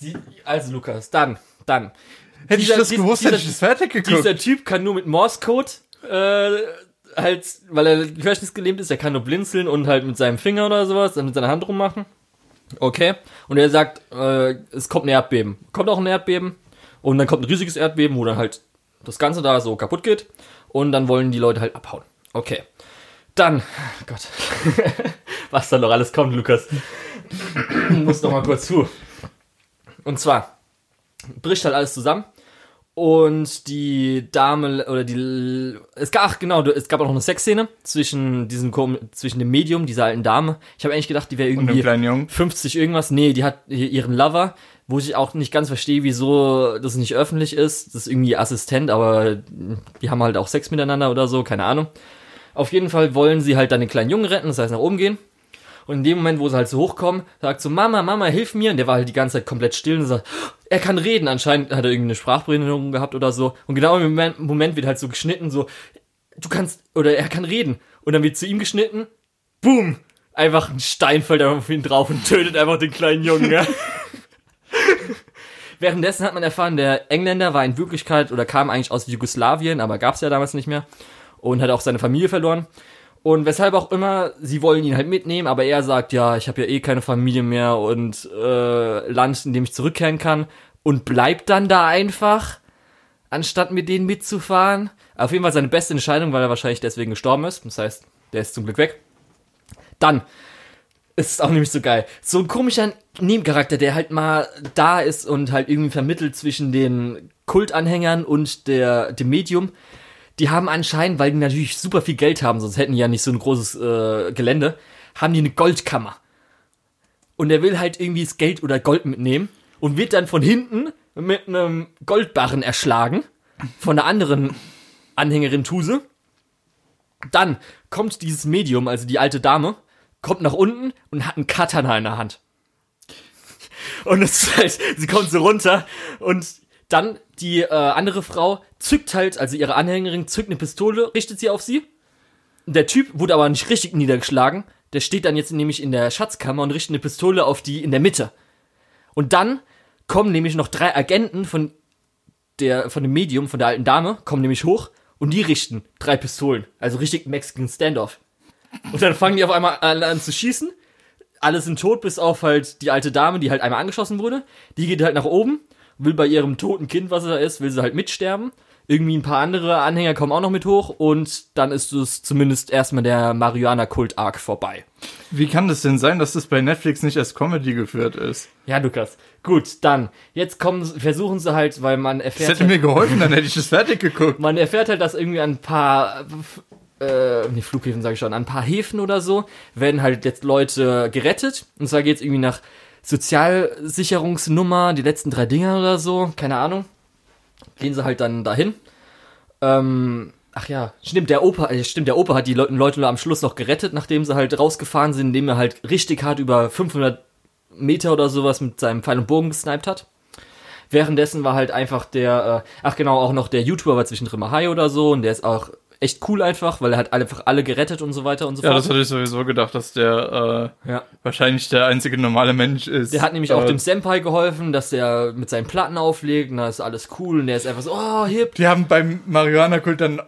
Die, also Lukas, dann, dann. Hätte Dieser- ich das gewusst, dieser- hätte ich das fertig geguckt. Dieser Typ kann nur mit Morse-Code, äh, halt, weil er querschnittsgelähmt ist, er kann nur blinzeln und halt mit seinem Finger oder sowas, dann mit seiner Hand rummachen. Okay. Und er sagt, äh, es kommt ein Erdbeben. Kommt auch ein Erdbeben. Und dann kommt ein riesiges Erdbeben, wo dann halt das Ganze da so kaputt geht. Und dann wollen die Leute halt abhauen. Okay. Dann, Gott, was da noch alles kommt, Lukas. Muss noch mal kurz zu. Und zwar bricht halt alles zusammen. Und die Dame oder die es gab ach genau es gab auch noch eine Sexszene zwischen diesem zwischen dem Medium dieser alten Dame. Ich habe eigentlich gedacht die wäre irgendwie kleinen Jungen. 50 irgendwas. Nee die hat ihren Lover wo ich auch nicht ganz verstehe wieso das nicht öffentlich ist. Das ist irgendwie Assistent aber die haben halt auch Sex miteinander oder so keine Ahnung. Auf jeden Fall wollen sie halt dann den kleinen Jungen retten das heißt nach oben gehen und in dem Moment, wo sie halt so hochkommen, sagt so, Mama, Mama, hilf mir. Und der war halt die ganze Zeit komplett still und sagt, er kann reden. Anscheinend hat er irgendwie eine Sprachbehinderung gehabt oder so. Und genau im Moment, wird halt so geschnitten, so, du kannst, oder er kann reden. Und dann wird zu ihm geschnitten, boom, einfach ein Stein fällt einfach auf ihn drauf und tötet einfach den kleinen Jungen. Ja. Währenddessen hat man erfahren, der Engländer war in Wirklichkeit oder kam eigentlich aus Jugoslawien, aber gab's ja damals nicht mehr. Und hat auch seine Familie verloren. Und weshalb auch immer, sie wollen ihn halt mitnehmen, aber er sagt, ja, ich habe ja eh keine Familie mehr und äh, Land, in dem ich zurückkehren kann. Und bleibt dann da einfach, anstatt mit denen mitzufahren. Auf jeden Fall seine beste Entscheidung, weil er wahrscheinlich deswegen gestorben ist. Das heißt, der ist zum Glück weg. Dann ist es auch nämlich so geil. So ein komischer Nebencharakter, der halt mal da ist und halt irgendwie vermittelt zwischen den Kultanhängern und der, dem Medium. Die haben anscheinend, weil die natürlich super viel Geld haben, sonst hätten die ja nicht so ein großes äh, Gelände, haben die eine Goldkammer. Und er will halt irgendwie das Geld oder Gold mitnehmen und wird dann von hinten mit einem Goldbarren erschlagen. Von einer anderen Anhängerin Tuse. Dann kommt dieses Medium, also die alte Dame, kommt nach unten und hat einen Katana in der Hand. Und es ist halt, sie kommt so runter und dann die äh, andere Frau zückt halt, also ihre Anhängerin zückt eine Pistole, richtet sie auf sie. Der Typ wurde aber nicht richtig niedergeschlagen. Der steht dann jetzt nämlich in der Schatzkammer und richtet eine Pistole auf die in der Mitte. Und dann kommen nämlich noch drei Agenten von der, von dem Medium, von der alten Dame, kommen nämlich hoch und die richten drei Pistolen. Also richtig Mexican Standoff. Und dann fangen die auf einmal an, an zu schießen. Alle sind tot, bis auf halt die alte Dame, die halt einmal angeschossen wurde. Die geht halt nach oben, will bei ihrem toten Kind, was da ist, will sie halt mitsterben. Irgendwie ein paar andere Anhänger kommen auch noch mit hoch und dann ist es zumindest erstmal der Marihuana-Kult-Arc vorbei. Wie kann das denn sein, dass das bei Netflix nicht als Comedy geführt ist? Ja, Lukas. Gut, dann. Jetzt kommen, versuchen sie halt, weil man Das erfährt. hätte mir geholfen, dann hätte ich das fertig geguckt. Man erfährt halt, dass irgendwie ein paar, äh, nee, Flughäfen sage ich schon, an ein paar Häfen oder so, werden halt jetzt Leute gerettet. Und zwar geht's irgendwie nach Sozialsicherungsnummer, die letzten drei Dinger oder so, keine Ahnung. Gehen sie halt dann dahin. Ähm, ach ja, stimmt, der Opa, äh, stimmt, der Opa hat die Le Leute am Schluss noch gerettet, nachdem sie halt rausgefahren sind, indem er halt richtig hart über 500 Meter oder sowas mit seinem Pfeil und Bogen gesniped hat. Währenddessen war halt einfach der, äh, ach genau, auch noch der YouTuber war zwischendrin mal High oder so und der ist auch echt cool einfach, weil er hat einfach alle gerettet und so weiter und so Ja, fort. das hatte ich sowieso gedacht, dass der äh, ja. wahrscheinlich der einzige normale Mensch ist. Der hat nämlich auch äh, dem Senpai geholfen, dass der mit seinen Platten auflegt und da ist alles cool und der ist einfach so, oh, hip. Die haben beim Marihuana-Kult dann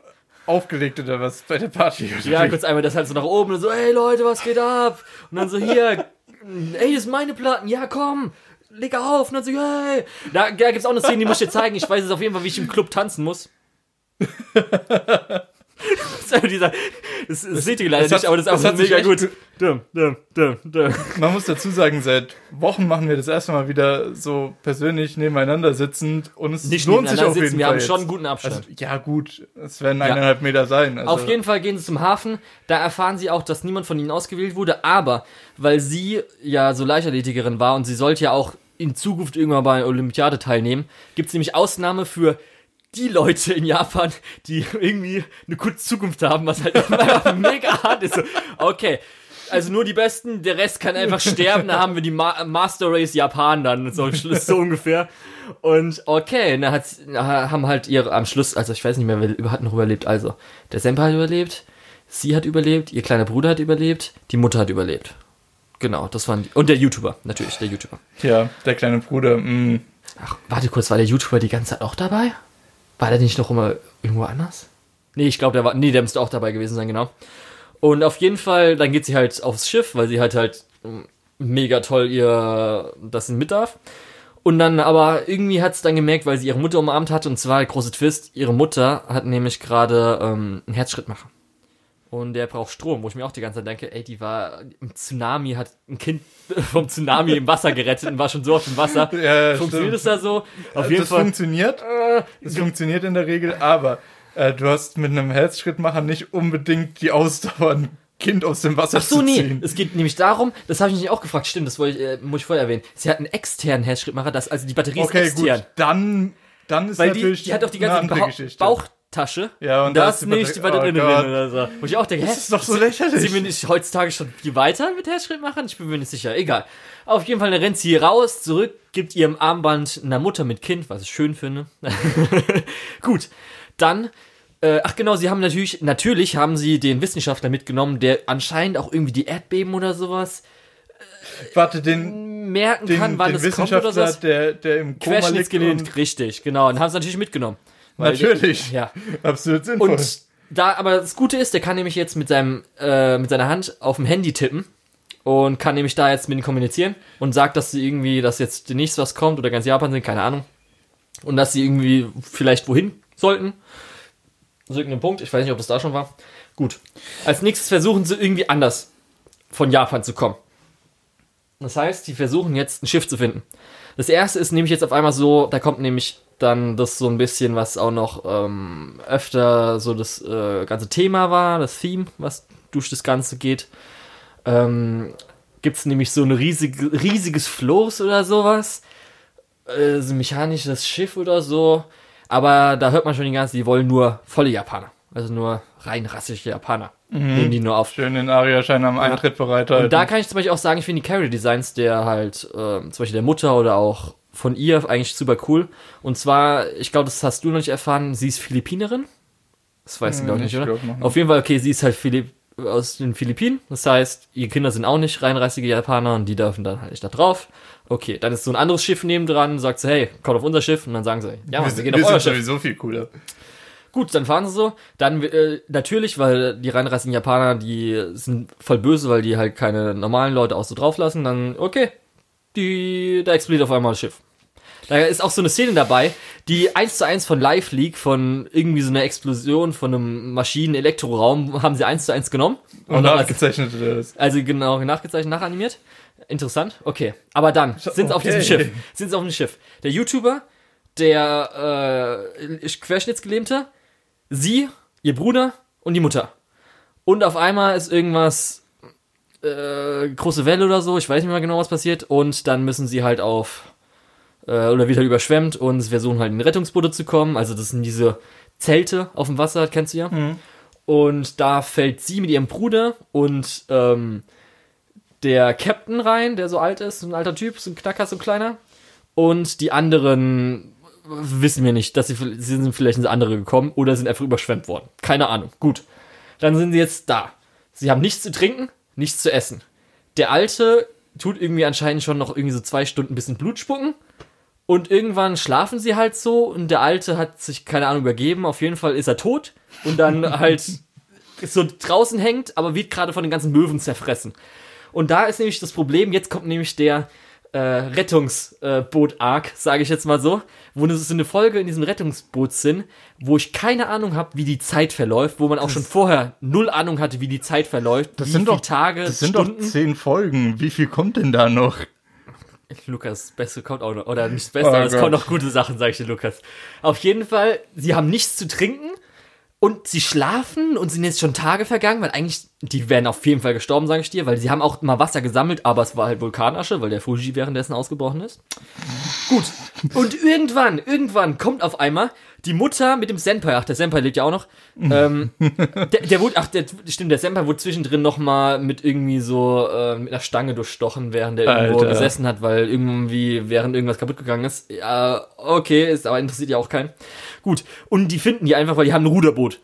aufgelegt oder was bei der Party. Oder Ja, kurz einmal das halt so nach oben und so, hey Leute, was geht ab? Und dann so, hier, ey, das sind meine Platten, ja komm, leg auf. Und dann so, hey. Da, da gibt's auch eine Szene, die muss ich dir zeigen. Ich weiß jetzt auf jeden Fall, wie ich im Club tanzen muss. das ist einfach dieser, das, das seht ihr leider es hat- nicht, aber das ist sich mega gut. Dum, dum, dum, dum. Man muss dazu sagen, seit Wochen machen wir das erste Mal wieder so persönlich nebeneinander sitzend und es Nicht lohnt sich auf jeden sitzen, wir Fall. haben schon einen guten Abstand. Also, ja, gut, es werden eineinhalb Meter sein. Also, Auf jeden Fall gehen sie zum Hafen. Da erfahren sie auch, dass niemand von ihnen ausgewählt wurde. Aber weil sie ja so Leichtathletikerin war und sie sollte ja auch in Zukunft irgendwann bei einer Olympiade teilnehmen, gibt es nämlich Ausnahme für die Leute in Japan, die irgendwie eine gute Zukunft haben, was halt immer mega hart ist. So, okay. also nur die Besten, der Rest kann einfach sterben, da haben wir die Ma Master Race Japan dann, so, so ungefähr. Und okay, da hat, haben halt ihre, am Schluss, also ich weiß nicht mehr, wer hat noch überlebt, also, der Senpai hat überlebt, sie hat überlebt, ihr kleiner Bruder hat überlebt, die Mutter hat überlebt. Genau, das waren die, und der YouTuber, natürlich, der YouTuber. Ja, der kleine Bruder, mh. Ach, warte kurz, war der YouTuber die ganze Zeit auch dabei? War der nicht noch immer irgendwo anders? Nee, ich glaube, der war, nee, der müsste auch dabei gewesen sein, genau. Und auf jeden Fall, dann geht sie halt aufs Schiff, weil sie halt halt mega toll ihr das mit darf. Und dann aber irgendwie hat es dann gemerkt, weil sie ihre Mutter umarmt hat, und zwar große Twist, ihre Mutter hat nämlich gerade ähm, einen Herzschrittmacher. Und der braucht Strom, wo ich mir auch die ganze Zeit denke, ey, die war im Tsunami, hat ein Kind vom Tsunami im Wasser gerettet und war schon so auf dem Wasser. Ja, Funktioniert es da so? Auf das jeden Fall. funktioniert. Äh, Das funktioniert in der Regel, aber äh, du hast mit einem Herzschrittmacher nicht unbedingt die Ausdauer, ein Kind aus dem Wasser Ach so, zu nee. ziehen. Es geht nämlich darum, das habe ich mich auch gefragt, stimmt, das wollte ich, äh, muss ich vorher erwähnen. Sie hat einen externen Herzschrittmacher, das, also die Batterie Okay, ist extern. gut, dann, dann ist Weil die, natürlich die hat doch die ganze andere Bauch, Bauchtasche. Ja, und da da ist ist die nicht Batterie oh drin oder so. Wo ich auch denke, hä? Das ist doch so lächerlich. Sind wir nicht heutzutage schon viel weiter mit Herzschrittmachern? Ich bin mir nicht sicher. Egal. Auf jeden Fall dann rennt sie raus, zurück, gibt ihrem Armband einer Mutter mit Kind, was ich schön finde. Gut. Dann, äh, ach genau, sie haben natürlich, natürlich haben sie den Wissenschaftler mitgenommen, der anscheinend auch irgendwie die Erdbeben oder sowas Warte, den, merken den, kann, wann den es kommt oder Wissenschaftler, sowas. der, der im Koma liegt. Richtig, genau. Und haben sie natürlich mitgenommen. Natürlich. ja. Absolut sinnvoll. Und da, aber das Gute ist, der kann nämlich jetzt mit seinem, äh, mit seiner Hand auf dem Handy tippen und kann nämlich da jetzt mit ihm kommunizieren und sagt, dass sie irgendwie, dass jetzt demnächst was kommt oder ganz Japan sind, keine Ahnung. Und dass sie irgendwie vielleicht wohin sollten. So irgendein Punkt, ich weiß nicht, ob es da schon war. Gut. Als nächstes versuchen sie irgendwie anders von Japan zu kommen. Das heißt, die versuchen jetzt ein Schiff zu finden. Das erste ist nämlich jetzt auf einmal so, da kommt nämlich dann das so ein bisschen, was auch noch ähm, öfter so das äh, ganze Thema war, das Theme, was durch das Ganze geht. Ähm, Gibt es nämlich so ein riesig, riesiges Floß oder sowas. Äh, so ein mechanisches Schiff oder so. Aber da hört man schon die ganze, die wollen nur volle Japaner. Also nur rein rassische Japaner. Nehmen die nur auf. Schön den Aria-Schein am Eintritt bereithalten. Und da kann ich zum Beispiel auch sagen, ich finde die Character-Designs der halt, ähm, zum Beispiel der Mutter oder auch von ihr eigentlich super cool. Und zwar, ich glaube, das hast du noch nicht erfahren, sie ist Philippinerin. Das weißt du, Hm, glaube ich, ich nicht, oder? glaub noch nicht. Auf jeden Fall, okay, sie ist halt Philipp aus den Philippinen. Das heißt, ihre Kinder sind auch nicht reinrassige Japaner und die dürfen dann halt nicht da drauf. Okay, dann ist so ein anderes Schiff nebendran, sagt sie, hey, kommt auf unser Schiff. Und dann sagen sie, ja, Mann, wir gehen auf euer sind Schiff. sowieso viel cooler. Gut, dann fahren sie so. Dann äh, natürlich, weil die reinrassigen Japaner, die sind voll böse, weil die halt keine normalen Leute auch so drauflassen. Dann, okay, die, da explodiert auf einmal das Schiff. Da ist auch so eine Szene dabei, die eins zu eins von Live League, von irgendwie so einer Explosion von einem Maschinen-Elektroraum, haben sie eins zu eins genommen. Und dann- nachgezeichnet das. also genau, nachgezeichnet, nachanimiert. Interessant, okay. Aber dann sind sie auf diesem Okay. Schiff. Sind sie auf dem Schiff. Der YouTuber, der äh, Querschnittsgelähmte, sie, ihr Bruder und die Mutter. Und auf einmal ist irgendwas, äh, große Welle oder so, ich weiß nicht mehr genau, was passiert. Und dann müssen sie halt auf, äh, oder wieder überschwemmt und versuchen halt in Rettungsboote zu kommen. Also das sind diese Zelte auf dem Wasser, kennst du ja. Und da fällt sie mit ihrem Bruder und ähm, der Captain rein, der so alt ist, so ein alter Typ, so ein Knacker, so ein kleiner. Und die anderen wissen wir nicht, dass sie, sie sind vielleicht ins andere gekommen oder sind einfach überschwemmt worden. Keine Ahnung. Gut. Dann sind sie jetzt da. Sie haben nichts zu trinken, nichts zu essen. Der Alte tut irgendwie anscheinend schon noch irgendwie so zwei Stunden ein bisschen Blut spucken. Und irgendwann schlafen sie halt so und der Alte hat sich, keine Ahnung, übergeben. Auf jeden Fall ist er tot und dann halt so draußen hängt, aber wird gerade von den ganzen Möwen zerfressen. Und da ist nämlich das Problem, jetzt kommt nämlich der äh, Rettungsboot-Arc, sage ich jetzt mal so, wo es so eine Folge in diesem Rettungsboot sind, wo ich keine Ahnung habe, wie die Zeit verläuft, wo man auch schon vorher null Ahnung hatte, wie die Zeit verläuft, Das wie sind doch Tage, Das sind Stunden. doch zehn Folgen. Wie viel kommt denn da noch? Lukas, das Beste kommt auch noch. Oder nicht das Beste, Oh aber es Gott. kommen noch gute Sachen, sag ich dir, Lukas. Auf jeden Fall, sie haben nichts zu trinken Und sie schlafen und sind jetzt schon Tage vergangen, weil eigentlich, die wären auf jeden Fall gestorben, sage ich dir, weil sie haben auch mal Wasser gesammelt, aber es war halt Vulkanasche, weil der Fuji währenddessen ausgebrochen ist. Gut. Und irgendwann, irgendwann kommt auf einmal die Mutter mit dem Senpai, ach, der Senpai lebt ja auch noch, ähm, der, der wurde, ach, der, stimmt, der Senpai wurde zwischendrin nochmal mit irgendwie so, äh, mit einer Stange durchstochen, während er irgendwo Alter. gesessen hat, weil irgendwie, während irgendwas kaputt gegangen ist. Ja, okay, ist aber interessiert ja auch keinen. Gut. Und die finden die einfach, weil die haben ein Ruderboot.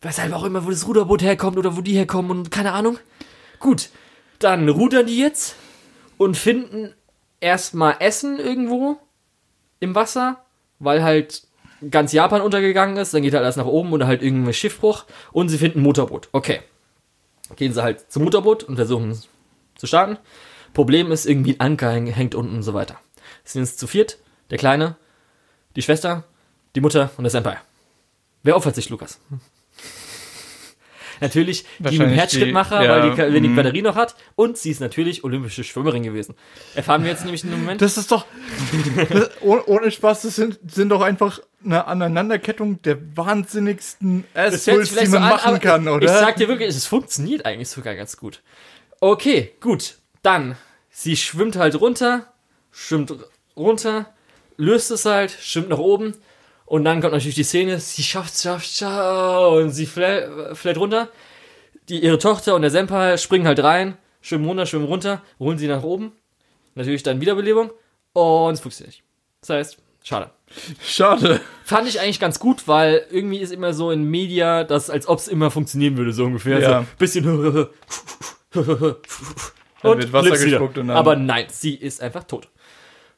Weshalb auch immer, wo das Ruderboot herkommt oder wo die herkommen und keine Ahnung. Gut. Dann rudern die jetzt und finden erstmal Essen irgendwo im Wasser, weil halt ganz Japan untergegangen ist. Dann geht halt alles nach oben oder halt irgendein Schiffbruch und sie finden ein Motorboot. Okay. Gehen sie halt zum Motorboot und versuchen zu starten. Problem ist, irgendwie ein Anker häng- hängt unten und so weiter. Sie sind jetzt zu viert. Der Kleine, die Schwester, die Mutter und der Senpai. Wer opfert sich, Lukas? Natürlich die mit dem Wahrscheinlich Herzschrittmacher, ja, weil die, wenn die mhm. Batterie noch hat. Und sie ist natürlich olympische Schwimmerin gewesen. Erfahren wir jetzt nämlich in dem Moment. Das ist doch. Das, ohne, ohne Spaß, das sind, sind doch einfach eine Aneinanderkettung der wahnsinnigsten Assholes, die man so an, machen kann, oder? Ich sag dir wirklich, es funktioniert eigentlich sogar ganz gut. Okay, gut. Dann, sie schwimmt halt runter, schwimmt runter, löst es halt, schwimmt nach oben und dann kommt natürlich die Szene, sie schafft, schafft, schafft und sie flä- fällt runter. Die, ihre Tochter und der Senpai springen halt rein, schwimmen runter, schwimmen runter, holen sie nach oben. Natürlich dann Wiederbelebung und es funktioniert nicht. Das heißt, schade. Schade. Fand ich eigentlich ganz gut, weil irgendwie ist immer so in Media, dass als ob es immer funktionieren würde, so ungefähr. Ja. So bisschen und wird Wasser gespuckt und dann- Aber nein, sie ist einfach tot.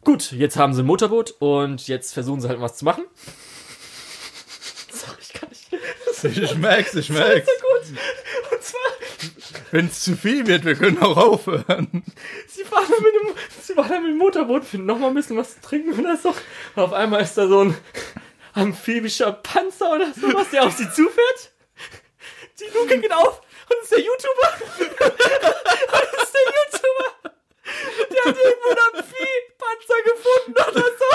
Gut, jetzt haben sie ein Motorboot und jetzt versuchen sie halt was zu machen. Sorry, ich kann nicht. Ich merk's, ich merk's. Gut. Und zwar, Wenn es zu viel wird, wir können auch aufhören. sie fahren dann mit dem, sie fahren dann mit dem Motorboot, finden noch mal ein bisschen was zu trinken oder so. Und auf einmal ist da so ein amphibischer Panzer oder sowas, der auf sie zufährt. Die Luke geht auf und es ist der YouTuber. und es ist der YouTuber. Der hat irgendwo einen Amphi-Panzer gefunden oder so.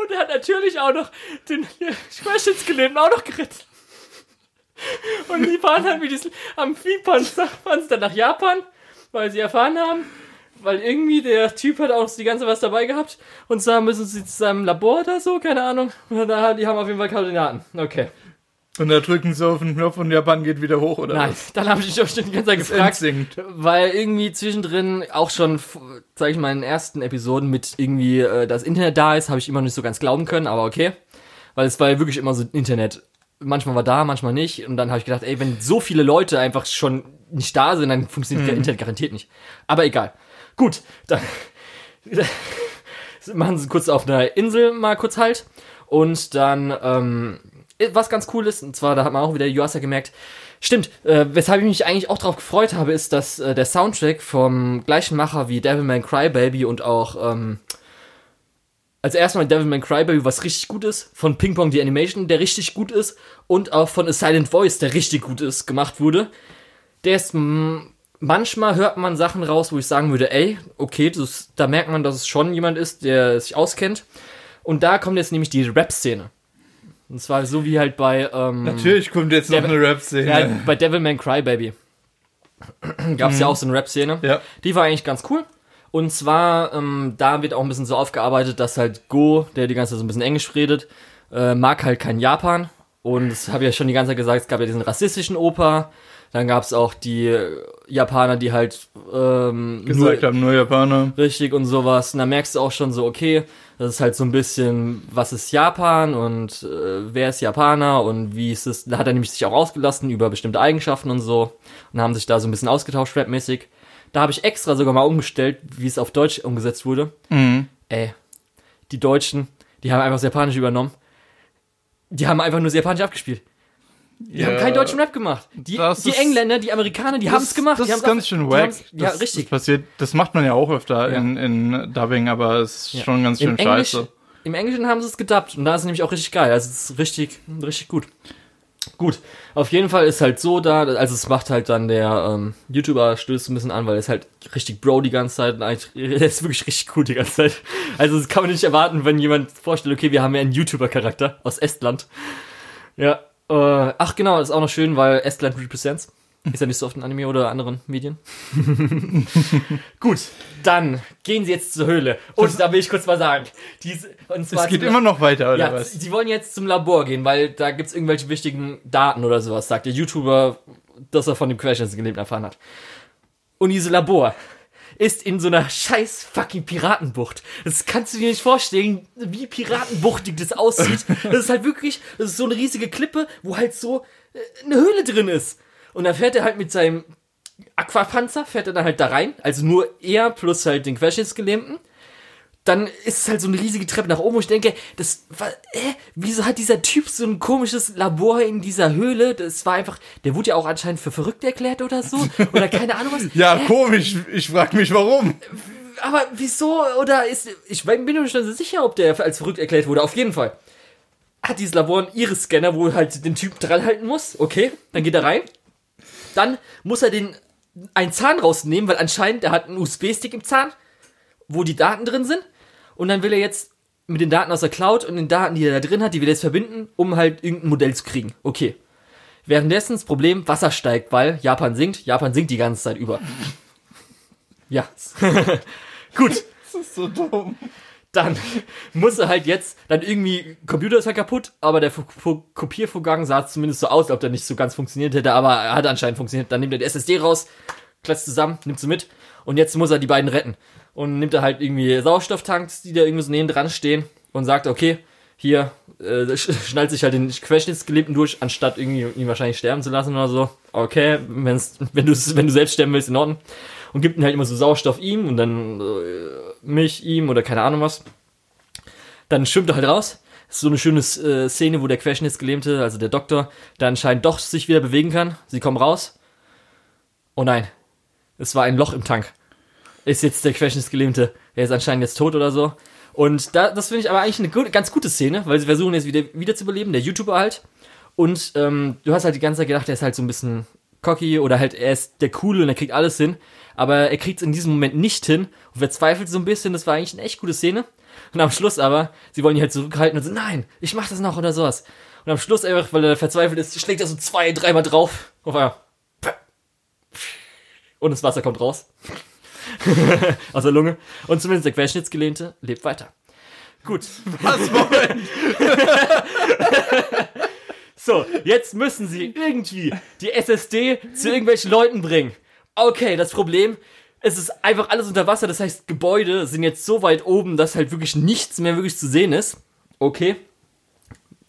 Und er hat natürlich auch noch den Querschnittsgelähmten auch noch gerettet. Und die fahren halt mit diesem sie dann nach Japan, weil sie erfahren haben, weil irgendwie der Typ hat auch die ganze was dabei gehabt und zwar müssen sie zu seinem Labor oder so, keine Ahnung. Und da, die haben auf jeden Fall Koordinaten. Okay. Und da drücken sie auf den Knopf und Japan geht wieder hoch, oder Nein, was? dann habe ich mich auch schon die ganze Zeit Das gefragt, weil irgendwie zwischendrin auch schon, sage ich mal, in den ersten Episoden mit irgendwie äh, das Internet da ist, habe ich immer nicht so ganz glauben können, aber okay. Weil es war ja wirklich immer so Internet. Manchmal war da, manchmal nicht. Und dann habe ich gedacht, ey, wenn so viele Leute einfach schon nicht da sind, dann funktioniert der Internet garantiert nicht. Aber egal. Gut, dann machen sie kurz auf einer Insel mal kurz halt. Und dann, ähm, was ganz cool ist, und zwar, da hat man auch wieder Yuasa gemerkt, stimmt, äh, weshalb ich mich eigentlich auch darauf gefreut habe, ist, dass äh, der Soundtrack vom gleichen Macher wie Devilman Crybaby und auch, ähm, als erstmal Devilman Crybaby, was richtig gut ist, von Ping Pong die Animation, der richtig gut ist, und auch von A Silent Voice, der richtig gut ist, gemacht wurde. Der ist, manchmal hört man Sachen raus, wo ich sagen würde, ey, okay, das, da merkt man, dass es schon jemand ist, der sich auskennt. Und da kommt jetzt nämlich die Rap-Szene. Und zwar so wie halt bei, ähm, Natürlich kommt jetzt noch Der- eine Rap-Szene. ja, bei Devilman Crybaby gab es ja auch so eine Rap-Szene. Ja. Die war eigentlich ganz cool. Und zwar, ähm, da wird auch ein bisschen so aufgearbeitet, dass halt Go, der die ganze Zeit so ein bisschen Englisch redet, äh, mag halt kein Japan. Und das habe ich ja schon die ganze Zeit gesagt, es gab ja diesen rassistischen Opa. Dann gab es auch die Japaner, die halt ähm, Gesagt haben, nur Japaner. richtig und sowas. Und da merkst du auch schon so, okay, das ist halt so ein bisschen, was ist Japan und äh, wer ist Japaner und wie ist es. Da hat er nämlich sich auch ausgelassen über bestimmte Eigenschaften und so und haben sich da so ein bisschen ausgetauscht, rapmäßig. Da habe ich extra sogar mal umgestellt, wie es auf Deutsch umgesetzt wurde. Mhm. Ey, die Deutschen, die haben einfach das Japanisch übernommen. Die haben einfach nur das Japanisch abgespielt. Die haben keinen deutschen Rap gemacht. Die, die ist- Engländer, die Amerikaner, die haben es gemacht. Das die ist ganz auch- schön wack. Ja, das, richtig. Das passiert, das macht man ja auch öfter Ja. in, in Dubbing, aber es ist Ja. schon ganz schön Im, Englisch, scheiße. Im Englischen haben sie es gedubbt und da ist es nämlich auch richtig geil. Also es ist richtig, richtig gut. Gut, auf jeden Fall ist halt so da, also es macht halt dann der ähm, YouTuber stößt ein bisschen an, weil er ist halt richtig Bro die ganze Zeit und eigentlich, er ist wirklich richtig cool die ganze Zeit. Also das kann man nicht erwarten, wenn jemand vorstellt, okay, wir haben ja einen YouTuber-Charakter aus Estland. Ja, äh, ach genau, das ist auch noch schön, weil Estland represents. Ist ja nicht so oft in Anime oder anderen Medien. Gut, dann gehen sie jetzt zur Höhle. Und da will ich kurz mal sagen. Diese, und Es zwar geht zum- immer noch weiter, oder ja, was? sie wollen jetzt zum Labor gehen, weil da gibt's irgendwelche wichtigen Daten oder sowas, sagt der YouTuber, dass er von dem Querschnittsgelähmten erfahren hat. Und diese Labor ist in so einer scheiß fucking Piratenbucht. Das kannst du dir nicht vorstellen, wie piratenbuchtig das aussieht. Das ist halt wirklich, das ist so eine riesige Klippe, wo halt so äh, eine Höhle drin ist. Und da fährt er halt mit seinem Aquapanzer, fährt er dann halt da rein, also nur er plus halt den Querschnittsgelähmten dann ist es halt so eine riesige Treppe nach oben, wo ich denke, das war, äh, wieso hat dieser Typ so ein komisches Labor in dieser Höhle? Das war einfach, der wurde ja auch anscheinend für verrückt erklärt oder so. Oder keine Ahnung was. Ja, Hä? komisch. Ich frag mich, warum. Aber wieso? Oder ist, ich bin mir nicht so sicher, ob der als verrückt erklärt wurde. Auf jeden Fall. Hat dieses Labor einen Iris-Scanner, wo halt den Typ dran halten muss. Okay, dann geht er rein. Dann muss er den, einen Zahn rausnehmen, weil anscheinend der hat einen USB-Stick im Zahn, wo die Daten drin sind. Und dann will er jetzt mit den Daten aus der Cloud und den Daten, die er da drin hat, die will er jetzt verbinden, um halt irgendein Modell zu kriegen. Okay. Währenddessen das Problem, Wasser steigt, weil Japan sinkt. Japan sinkt die ganze Zeit über. Ja. Gut. Das ist so dumm. Dann muss er halt jetzt, dann irgendwie, Computer ist halt kaputt, aber der Fu- Fu- Kopiervorgang sah zumindest so aus, ob der nicht so ganz funktioniert hätte, aber er hat anscheinend funktioniert. Dann nimmt er die SSD raus, klatscht zusammen, nimmt sie mit und jetzt muss er die beiden retten. Und nimmt er halt irgendwie Sauerstofftanks, die da irgendwie so neben dran stehen und sagt, okay, hier, äh, sch- schnallt sich halt den Querschnittsgelähmten durch, anstatt irgendwie ihn wahrscheinlich sterben zu lassen oder so. Okay, wenn's, wenn du wenn du selbst sterben willst, in Ordnung. Und gibt ihm halt immer so Sauerstoff ihm und dann äh, Milch ihm oder keine Ahnung was. Dann schwimmt er halt raus. Das ist so eine schöne äh, Szene, wo der Querschnittsgelähmte, also der Doktor, der anscheinend doch sich wieder bewegen kann. Sie kommen raus. Oh nein, es war ein Loch im Tank. Ist jetzt der Querschnittsgelähmte. Er ist anscheinend jetzt tot oder so. Und da, das finde ich aber eigentlich eine gut, ganz gute Szene, weil sie versuchen jetzt wieder, wieder zu beleben, der YouTuber halt. Und ähm, du hast halt die ganze Zeit gedacht, er ist halt so ein bisschen cocky oder halt er ist der Coole und er kriegt alles hin. Aber er kriegt es in diesem Moment nicht hin und verzweifelt so ein bisschen. Das war eigentlich eine echt gute Szene. Und am Schluss aber, sie wollen ihn halt zurückhalten und so, nein, ich mach das noch oder sowas. Und am Schluss einfach, weil er verzweifelt ist, schlägt er so zwei, dreimal drauf. Auf einmal. Und das Wasser kommt raus. Aus der Lunge. Und zumindest der Querschnittsgelähmte lebt weiter. Gut. Was wollen? So, jetzt müssen sie irgendwie die SSD zu irgendwelchen Leuten bringen. Okay, das Problem, es ist einfach alles unter Wasser, das heißt, Gebäude sind jetzt so weit oben, dass halt wirklich nichts mehr wirklich zu sehen ist. Okay.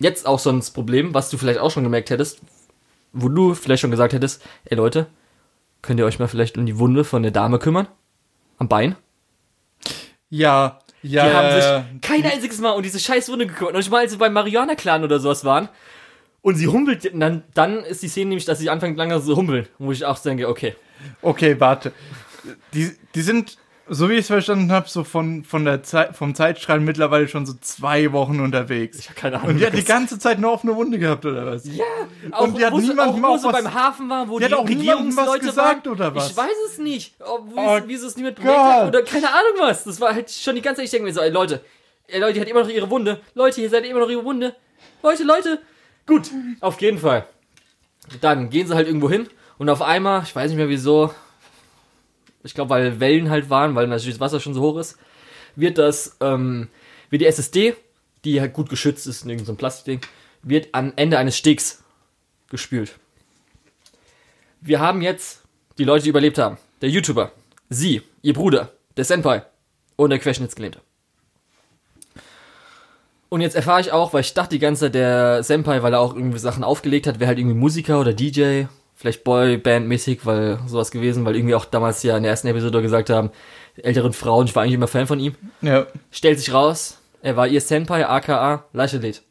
Jetzt auch so ein Problem, was du vielleicht auch schon gemerkt hättest, wo du vielleicht schon gesagt hättest, ey Leute, könnt ihr euch mal vielleicht um die Wunde von der Dame kümmern? Am Bein? Ja, ja. Die haben sich kein einziges Mal um diese scheiß Wunde gekümmert. Und ich mal, als sie beim Marihuana-Clan oder sowas waren und sie humpelt, dann, dann ist die Szene nämlich, dass sie anfängt langsam zu humpeln. Wo ich auch denke, okay. Okay, warte. Die, die sind, so wie ich es verstanden habe, so von, von der Zeit, vom Zeitstrahl mittlerweile schon so zwei Wochen unterwegs. Ich hab keine Ahnung. Und die hat die ganze Zeit nur offene Wunde gehabt, oder was? ja, auch, Und die hat wo sie- niemandem auch, wo was- beim Hafen war, wo Die die, hat auch niemandem was Regierungsleute gesagt, waren. oder was? Ich weiß es nicht. Ob, wie, Oh wie sie es niemand bemerkt hat oder keine Ahnung was. Das war halt schon die ganze Zeit, ich denke mir so, ey Leute, ey Leute, die hat immer noch ihre Wunde. Leute, ihr seid immer noch ihre Wunde. Leute, Leute. Gut, auf jeden Fall. Dann gehen sie halt irgendwo hin und auf einmal, ich weiß nicht mehr wieso, ich glaube, weil Wellen halt waren, weil natürlich das Wasser schon so hoch ist, wird das, ähm, wird die SSD, die halt gut geschützt ist in irgendeinem so Plastikding, wird am Ende eines Stegs gespült. Wir haben jetzt die Leute, die überlebt haben. Der YouTuber, sie, ihr Bruder, der Senpai und der Querschnittsgelähmte. Und jetzt erfahre ich auch, weil ich dachte die ganze Zeit, der Senpai, weil er auch irgendwie Sachen aufgelegt hat, wäre halt irgendwie Musiker oder DJ, vielleicht Boyband-mäßig, weil sowas gewesen, weil irgendwie auch damals ja in der ersten Episode gesagt haben, älteren Frauen, ich war eigentlich immer Fan von ihm. Ja. Stellt sich raus, er war ihr Senpai, aka Leichelet.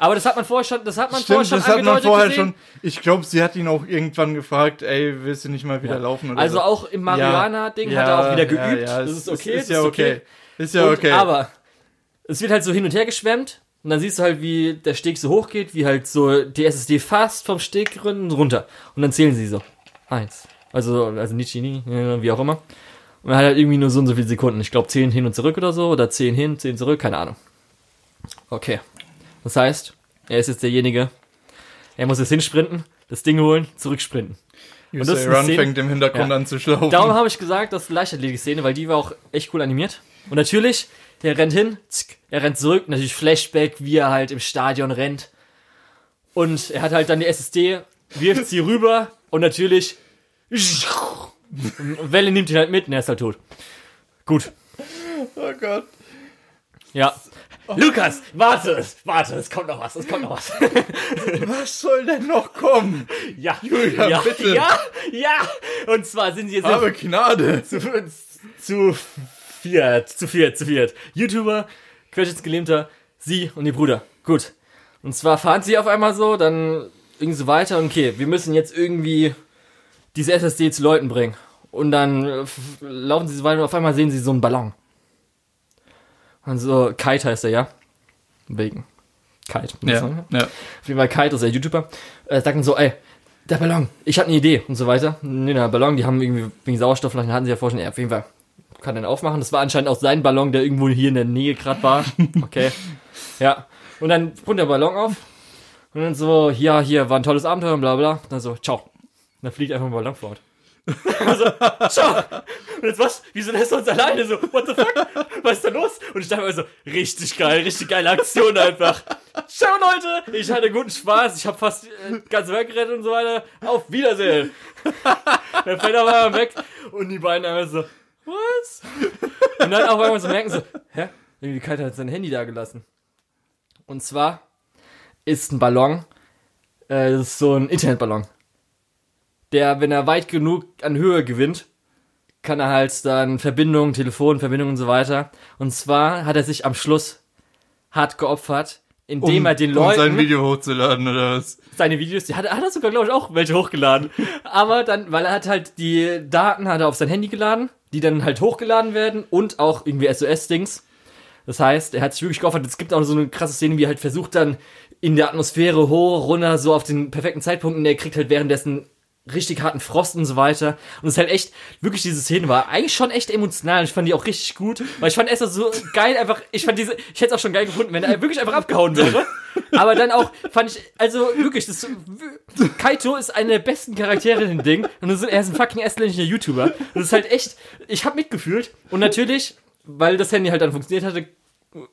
Aber das hat man vorher schon, das hat man Stimmt, vorher das schon hat man vorher gesehen. schon. Ich glaube, sie hat ihn auch irgendwann gefragt, ey, willst du nicht mal wieder laufen oder Also so? auch im Marihuana-Ding hat er auch wieder geübt. Ja, ja, das ist okay. Ist das ja okay. Ist ja Und- okay. Aber es wird halt so hin und her geschwemmt. Und dann siehst du halt, wie der Steg so hoch geht, wie halt so die SSD fast vom Steg runter. Und dann zählen sie so. Eins. Also, also nicht Genie, wie auch immer. Und er hat halt irgendwie nur so und so viele Sekunden. Ich glaube 10 hin und zurück oder so. Oder 10 hin, 10 zurück, keine Ahnung. Okay. Das heißt, er ist jetzt derjenige, er muss jetzt hinsprinten, das Ding holen, zurücksprinten. Und das Run Szene- fängt im Hintergrund Ja. an zu schlaufen. Darum habe ich gesagt, das ist eine Leichtathletik-Szene, weil die war auch echt cool animiert. Und natürlich, der rennt hin, zick, er rennt zurück, natürlich Flashback, wie er halt im Stadion rennt. Und er hat halt dann die SSD, wirft sie rüber und natürlich Welle nimmt ihn halt mit und er ist halt tot. Gut. oh Gott. Ja. Lukas, warte, warte, es kommt noch was, es kommt noch was. Was soll denn noch kommen? Ja, Julia, ja, bitte. ja, ja. Und zwar sind sie jetzt Habe Gnade. zu, zu viert, zu viert, zu viert. YouTuber, Querschnittsgelähmter, sie und ihr Bruder. Gut. Und zwar fahren sie auf einmal so, dann irgendwie so weiter und okay, wir müssen jetzt irgendwie diese SSD zu Leuten bringen. Und dann äh, laufen sie so weiter und auf einmal sehen sie so einen Ballon. Und so, Kite heißt er, ja? Wegen. Kite. Ja, ja. Auf jeden Fall Kite ist der YouTuber. Äh, sagt dann so, ey, der Ballon, ich habe eine Idee und so weiter. Nee, der Ballon, die haben irgendwie wegen Sauerstofflachen hatten sie ja schon, ja, auf jeden Fall kann den aufmachen. Das war anscheinend auch sein Ballon, der irgendwo hier in der Nähe gerade war. Okay. ja. Und dann sprung der Ballon auf und dann so, ja, hier war ein tolles Abenteuer und bla bla. Und dann so, ciao. Und dann fliegt einfach ein Ballon fort. also, ciao. Und jetzt was? Wieso lässt er uns alleine? So, what the fuck? Was ist da los? Und ich dachte mir so, richtig geil, richtig geile Aktion einfach. Ciao Leute, ich hatte guten Spaß, ich habe fast äh, ganz Welt gerettet und so weiter. Auf Wiedersehen. Dann fällt er einmal weg und die beiden einfach so, was? Und dann auf einmal so merken so, hä? Irgendwie Kite hat sein Handy da gelassen. Und zwar ist ein Ballon, äh, das ist so ein Internetballon. Der, wenn er weit genug an Höhe gewinnt, kann er halt dann Verbindung, Telefonverbindung und so weiter. Und zwar hat er sich am Schluss hart geopfert, indem er den um Leuten sein Video hochzuladen oder was? seine Videos, die hat, hat er sogar, glaube ich, auch welche hochgeladen. Aber dann, weil er hat halt die Daten hat er auf sein Handy geladen, die dann halt hochgeladen werden und auch irgendwie SOS-Dings. Das heißt, er hat sich wirklich geopfert. Es gibt auch so eine krasse Szene, wie er halt versucht dann in der Atmosphäre hoch, runter, so auf den perfekten Zeitpunkt und er kriegt halt währenddessen richtig harten Frost und so weiter. Und es ist halt echt, wirklich diese Szene war eigentlich schon echt emotional. Ich fand die auch richtig gut, weil ich fand Esther so geil einfach, ich fand diese, ich hätte es auch schon geil gefunden, wenn er wirklich einfach abgehauen wäre. Aber dann auch fand ich, also wirklich, das, Kaito ist einer der besten Charaktere in dem Ding und das er ist ein fucking estländischer YouTuber. Das ist halt echt, ich hab mitgefühlt und natürlich, weil das Handy halt dann funktioniert hatte,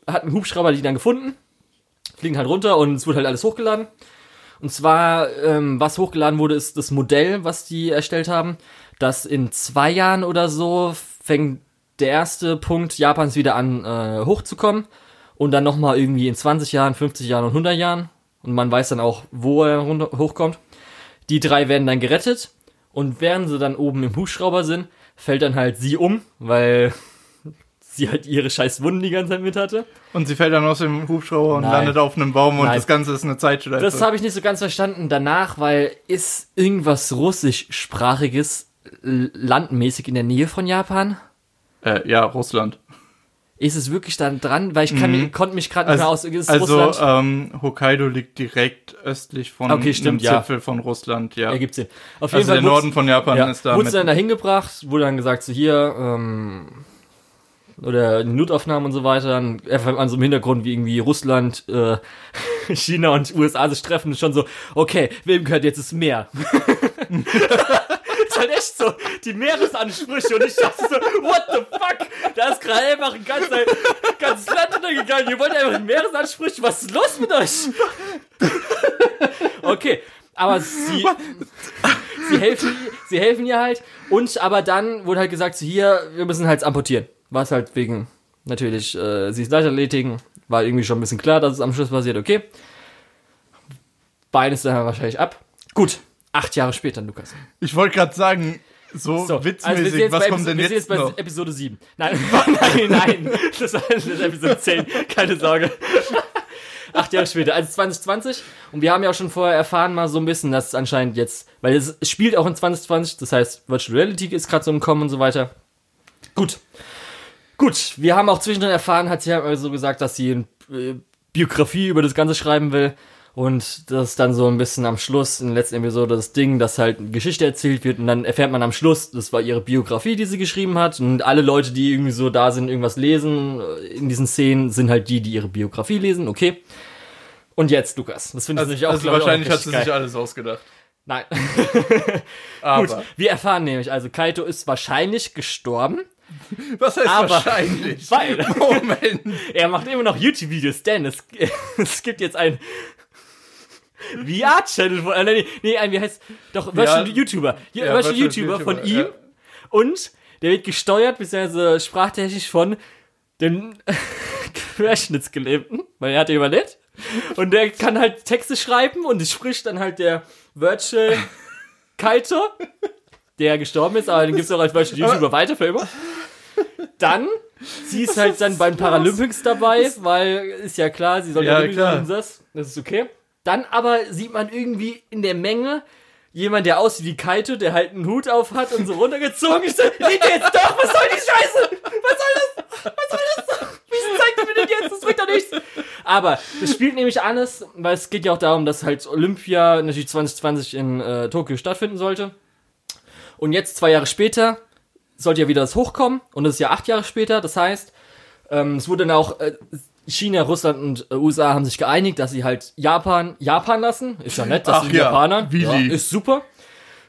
hat ein Hubschrauber die dann gefunden, fliegen halt runter und es wurde halt alles hochgeladen. Und zwar, ähm, was hochgeladen wurde, ist das Modell, was die erstellt haben, dass in zwei Jahren oder so fängt der erste Punkt Japans wieder an äh, hochzukommen. Und dann nochmal irgendwie in 20 Jahren, 50 Jahren und 100 Jahren. Und man weiß dann auch, wo er hochkommt. Die drei werden dann gerettet. Und während sie dann oben im Hubschrauber sind, fällt dann halt sie um, weil sie halt ihre scheiß Wunden die ganze Zeit mit hatte. Und sie fällt dann aus dem Hubschrauber und Nein. landet auf einem Baum und Nein. das Ganze ist eine Zeitschleife. Das habe ich nicht so ganz verstanden danach, weil ist irgendwas russischsprachiges landmäßig in der Nähe von Japan? äh, ja, Russland. Ist es wirklich dann dran? Weil ich kann, Mhm. konnte mich gerade nicht mehr aus. Ist also Russland? ähm, Hokkaido liegt direkt östlich von Okay, stimmt, einem ja. Zipfel von Russland, ja. Ergibt Sinn. Auf jeden also der Fall wurd's- Norden von Japan ja, ist da wurde dann dahin gebracht, wurde dann gesagt, so hier, ähm, oder Notaufnahmen und so weiter, dann einfach an so einem Hintergrund wie irgendwie Russland, äh, China und USA sich treffen, ist schon so, okay, wem gehört jetzt das Meer? ist halt echt so, die Meeresansprüche und ich dachte so, what the fuck? Da ist gerade einfach ein ganzer, ganzes Land untergegangen, ihr wollt einfach Meeresansprüche, was ist los mit euch? okay, aber sie, sie helfen, sie helfen ihr halt. Und aber dann wurde halt gesagt, so hier, wir müssen halt amputieren. Was halt wegen, natürlich, äh, sie ist Leichtathletiken, war irgendwie schon ein bisschen klar, dass es am Schluss passiert, okay. Bein ist dann wahrscheinlich ab. Gut, acht Jahre später, Lukas. Ich wollte gerade sagen, so, So, witzmäßig, also jetzt was kommt Episode- denn wir sind jetzt jetzt bei noch? Episode 7. Nein, nein, nein, das war das ist Episode 10, keine Sorge. Acht Jahre später, also 2020. Und wir haben ja auch schon vorher erfahren, mal so ein bisschen, dass es anscheinend jetzt, weil es spielt auch in 2020, das heißt, Virtual Reality ist gerade so im Kommen und so weiter. Gut. Gut, wir haben auch zwischendrin erfahren, hat sie ja so gesagt, dass sie ein äh, Biografie über das Ganze schreiben will. Und das ist dann so ein bisschen am Schluss, in der letzten Episode, das Ding, dass halt eine Geschichte erzählt wird und dann erfährt man am Schluss, das war ihre Biografie, die sie geschrieben hat. Und alle Leute, die irgendwie so da sind, irgendwas lesen äh, in diesen Szenen, sind halt die, die ihre Biografie lesen, okay. Und jetzt, Lukas. Das finde ich Also, auch, also glaub ich, auch wahrscheinlich hat sie geil. sich alles ausgedacht. Nein. Aber Gut, wir erfahren nämlich, also Kaito ist wahrscheinlich gestorben. was heißt Aber- wahrscheinlich? Weil- Moment. Er macht immer noch YouTube-Videos, denn es, es gibt jetzt ein VR-Channel von, äh, nee, nee, ein, wie heißt, doch, Virtual YouTuber. Ja, Ja, Virtual Virtual YouTuber von YouTuber, ihm. ja. Und der wird gesteuert, beziehungsweise sprachtechnisch von dem Querschnittsgelebten, weil er hat ja überlebt. Und der kann halt Texte schreiben und es spricht dann halt der Virtual Kaito, der gestorben ist, aber den gibt's auch als Virtual YouTuber weiter für immer. Dann, sie ist halt dann beim Paralympics dabei, weil ist ja klar, sie soll Ja, Olympisch klar. das, das ist okay. Dann aber sieht man irgendwie in der Menge jemand, der aussieht wie Kaito, der halt einen Hut auf hat und so runtergezogen ist. Seht ihr jetzt doch, was soll die Scheiße? Was soll das? Was soll das? Wieso zeigt ihr mir denn jetzt? Das bringt doch nichts. Aber das spielt nämlich alles, weil es geht ja auch darum, dass halt Olympia natürlich 2020 in äh, Tokio stattfinden sollte. Und jetzt, zwei Jahre später, sollte ja wieder das hochkommen. Und das ist ja acht Jahre später. Das heißt, ähm, es wurde dann auch, äh, China, Russland und äh, USA haben sich geeinigt, dass sie halt Japan, Japan lassen. Ist ja nett, dass Ach die ja, Japaner. wie ja, ist super.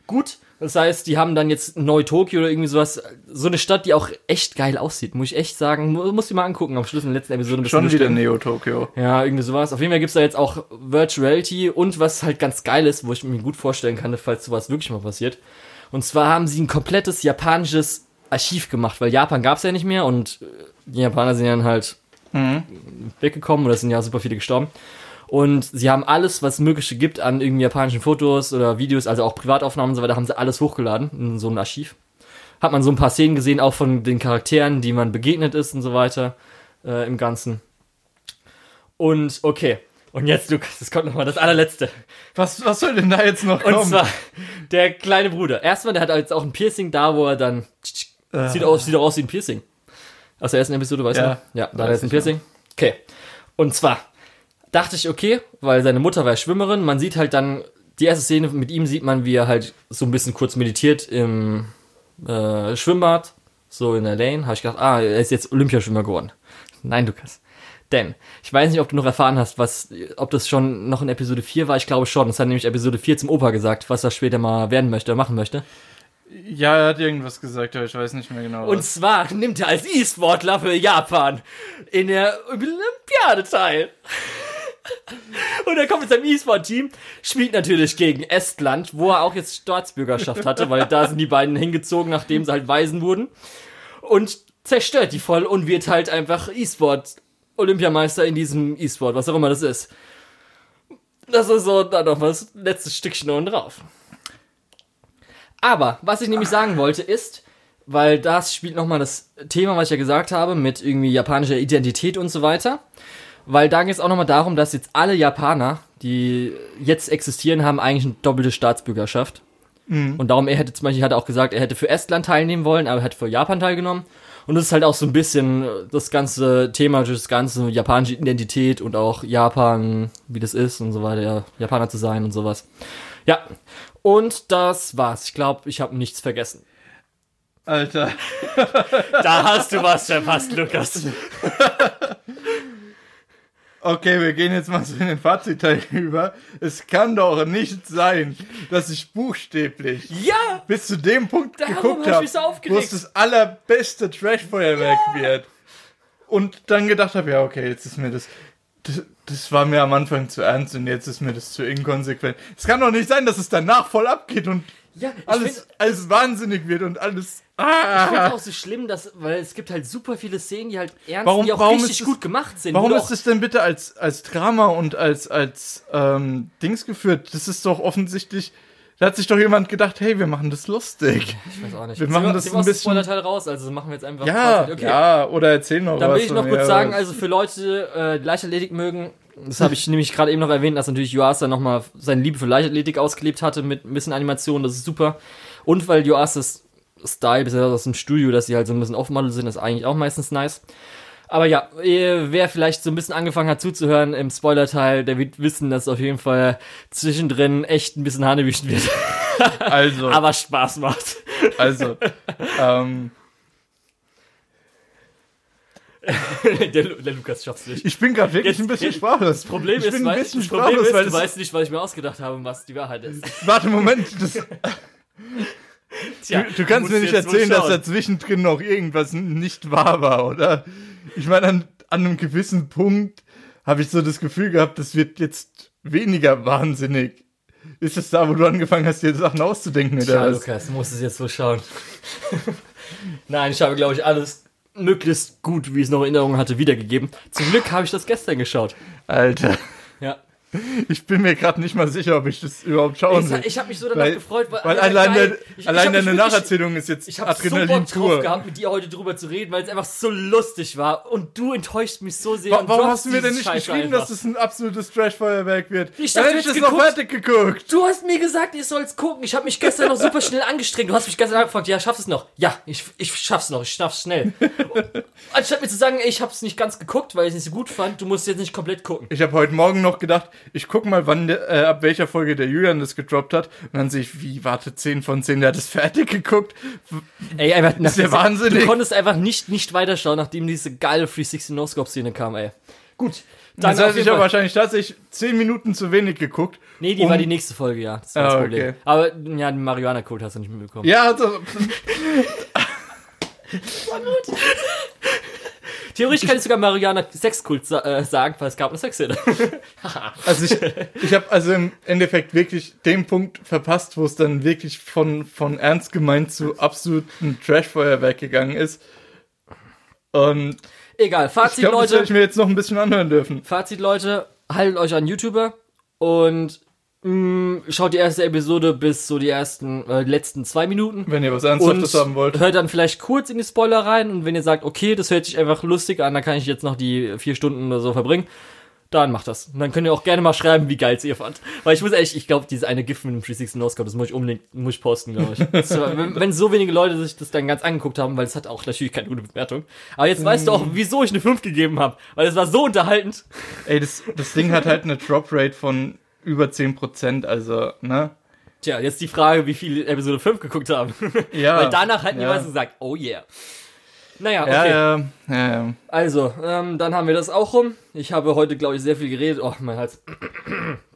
Gut. Das heißt, die haben dann jetzt Neu-Tokio oder irgendwie sowas. So eine Stadt, die auch echt geil aussieht. Muss ich echt sagen. Mu- Muss ich mal angucken. Am Schluss in der letzten Episode. Schon wieder. Neo-Tokyo. Ja, irgendwie sowas. Auf jeden Fall gibt's da jetzt auch Virtual Reality und was halt ganz geil ist, wo ich mir gut vorstellen kann, falls sowas wirklich mal passiert. Und zwar haben sie ein komplettes japanisches Archiv gemacht, weil Japan gab's ja nicht mehr und äh, die Japaner sind ja dann halt weggekommen oder es sind ja super viele gestorben. Und sie haben alles, was es Mögliche gibt an irgendwie japanischen Fotos oder Videos, also auch Privataufnahmen und so weiter, haben sie alles hochgeladen in so ein Archiv. Hat man so ein paar Szenen gesehen, auch von den Charakteren, die man begegnet ist und so weiter äh, im Ganzen. Und okay. Und jetzt, Lukas, das kommt nochmal das allerletzte. Was, was soll denn da jetzt noch kommen? Und zwar der kleine Bruder. Erstmal, der hat jetzt auch ein Piercing da, wo er dann. Äh. Sieht, aus, sieht auch aus wie ein Piercing. Aus der ersten Episode, weißt Ja, du? Ja, da hat er jetzt ein Piercing. Okay. Und zwar dachte ich, okay, weil seine Mutter war Schwimmerin. Man sieht halt dann, die erste Szene mit ihm sieht man, wie er halt so ein bisschen kurz meditiert im äh, Schwimmbad, so in der Lane. Habe ich gedacht, ah, er ist jetzt Olympiaschwimmer geworden. Nein, Lukas. Denn, ich weiß nicht, ob du noch erfahren hast, was, ob das schon noch in Episode 4 war. Ich glaube schon. Das hat nämlich Episode 4 zum Opa gesagt, was er später mal werden möchte, machen möchte. Ja, er hat irgendwas gesagt, aber ich weiß nicht mehr genau. Und was. zwar nimmt er als E-Sportler für Japan in der Olympiade teil. Und er kommt mit seinem E-Sport-Team, spielt natürlich gegen Estland, wo er auch jetzt Staatsbürgerschaft hatte, weil da sind die beiden hingezogen, nachdem sie halt Waisen wurden. Und zerstört die voll und wird halt einfach E-Sport-Olympiameister in diesem E-Sport, was auch immer das ist. Das ist so dann noch das letzte Stückchen oben drauf. Aber, was ich nämlich sagen wollte, ist, weil das spielt nochmal das Thema, was ich ja gesagt habe, mit irgendwie japanischer Identität und so weiter. Weil da geht es auch nochmal darum, dass jetzt alle Japaner, die jetzt existieren, haben eigentlich eine doppelte Staatsbürgerschaft. Und darum, er hätte zum Beispiel, hat auch gesagt, er hätte für Estland teilnehmen wollen, aber er hat für Japan teilgenommen. Und das ist halt auch so ein bisschen äh, das ganze Thema, das ganze japanische Identität und auch Japan, wie das ist und so weiter, ja, Japaner zu sein und sowas. Ja, und das war's. Ich glaube, ich habe nichts vergessen. Alter. Da hast du was verpasst, Lukas. Okay, wir gehen jetzt mal so in den Fazitteil über. Es kann doch nicht sein, dass ich buchstäblich Ja! bis zu dem Punkt Darum geguckt hab habe, so wo es das allerbeste Trash-Feuerwerk wird. Und dann gedacht habe, ja, okay, jetzt ist mir das, das. Das war mir am Anfang zu ernst und jetzt ist mir das zu inkonsequent. Es kann doch nicht sein, dass es danach voll abgeht und Ja, alles, finde alles wahnsinnig wird und alles. Ah, auch so schlimm, dass, weil es gibt halt super viele Szenen, die halt ernst, Warum- die auch warum richtig es- gut gemacht sind. warum ist es denn bitte als, als Drama und als, als ähm, Dings geführt? Das ist doch offensichtlich. Da hat sich doch jemand gedacht, hey, wir machen das lustig. Ich weiß auch nicht. Wir machen das ein bisschen- Spoiler-Teil raus, also machen wir jetzt einfach. Ja, okay. ja, oder erzähl noch Dann was. will ich noch kurz sagen, was- also für Leute, äh, die Leichtathletik mögen, das habe ich nämlich gerade eben noch erwähnt, dass natürlich Yuasa nochmal seine Liebe für Leichtathletik ausgelebt hatte mit ein bisschen Animation, das ist super. Und weil Yuasas Style, bisher aus dem Studio, dass sie halt so ein bisschen Off-Model sind, ist eigentlich auch meistens nice. Aber ja, wer vielleicht so ein bisschen angefangen hat zuzuhören im Spoiler-Teil, der wird wissen, dass es auf jeden Fall zwischendrin echt ein bisschen hanebüchen wird. Also, Aber Spaß macht. also, ähm, der, Lu- der Lukas schafft's nicht. ich bin gerade wirklich Jetzt- ein bisschen sprachlos. Das Problem ich ist, bin ein bisschen sprachlos, ist weil du es- weißt nicht, was ich mir ausgedacht habe, was die Wahrheit ist. Warte, Moment, das, Tja, du, du kannst mir nicht erzählen, dass schauen. da zwischendrin noch irgendwas nicht wahr war, oder? Ich meine, an, an einem gewissen Punkt habe ich so das Gefühl gehabt, das wird jetzt weniger wahnsinnig. Ist es da, wo du angefangen hast, dir Sachen auszudenken, oder Tja, was? Lukas, du musst es jetzt wohl schauen. Nein, ich habe, glaube ich, alles möglichst gut, wie ich es noch in Erinnerung hatte, wiedergegeben. Zum Glück habe ich das gestern geschaut. Alter, Ja. ich bin mir gerade nicht mal sicher, ob ich das überhaupt schauen Ich, will. ich habe mich so danach Weil- gefreut, weil, Weil allein, geil. der, Ich- ich allein hab mich deine wirklich- Nacherzählung ist jetzt Ich habe so Adrenalin Bock drauf gehabt, mit dir heute drüber zu reden, weil es einfach so lustig war. Und du enttäuscht mich so sehr. Warum droppst hast du mir denn nicht Scheiße geschrieben, einfach. dass es ein absolutes Trash-Feuerwerk wird? Ich Dann dachte, hätte ich das noch fertig geguckt. Du hast mir gesagt, ich soll's gucken. Ich habe mich gestern noch super schnell angestrengt. Du hast mich gestern gefragt, ja, schaffst du es noch? Ja, ich, ich schaff's noch, ich schaff's schnell. Anstatt mir zu sagen, ey, ich hab's nicht ganz geguckt, weil ich es nicht so gut fand, du musst jetzt nicht komplett gucken. Ich habe heute Morgen noch gedacht, ich guck mal, wann der, äh, ab welcher Folge der Julian das gedroppt hat. Und dann sehe ich, wie, warte, 10 von 10, der hat es fertig geguckt. Ey, einfach, ist ja wahnsinnig. Du konntest einfach nicht, nicht weiterschauen, nachdem diese geile 360 No-Scope-Szene kam, ey. Gut. Dann Das heißt, ich habe wahrscheinlich tatsächlich 10 Minuten zu wenig geguckt. Nee, die um- war die nächste Folge, ja. Das war das Ah, Problem. okay. Aber ja, den Marihuana-Code hast du nicht mitbekommen. Ja, also, Theoretisch kann ich sogar Marihuana-Sexkult sa äh, sagen, weil es gab eine Sexszene. also ich, ich habe also im Endeffekt wirklich den Punkt verpasst, wo es dann wirklich von, von ernst gemeint zu absoluten Trash-Feuerwerk gegangen ist. Und Egal, ich Fazit, glaube, das Leute. werde ich mir jetzt noch ein bisschen anhören dürfen. Fazit, Leute, haltet euch an YouTuber und mh, schaut die erste Episode bis so die ersten, äh, letzten zwei Minuten. Wenn ihr was Ernsthaftes haben wollt. hört dann vielleicht kurz in die Spoiler rein und wenn ihr sagt, okay, das hört sich einfach lustig an, dann kann ich jetzt noch die vier Stunden oder so verbringen, dann macht das. Und dann könnt ihr auch gerne mal schreiben, wie geil ihr fand. Weil ich muss ehrlich, ich glaube, diese eine GIF mit dem 360 No-Scope, das muss ich unbedingt muss ich posten, glaube ich. Das wenn, wenn so wenige Leute sich das dann ganz angeguckt haben, weil es hat auch natürlich keine gute Bewertung. Aber jetzt weißt du auch, wieso ich eine 5 gegeben habe. Weil es war so unterhaltend. Ey, das, das Ding hat halt eine Drop-Rate von über 10%, also, ne? Tja, jetzt die Frage, wie viele Episode 5 geguckt haben. Ja. Weil danach hätten die ja. meisten gesagt, oh yeah. Naja, Ja, okay. ja, ja, ja. Also, ähm, dann haben wir das auch rum. Ich habe heute, glaube ich, sehr viel geredet. Oh, mein Hals.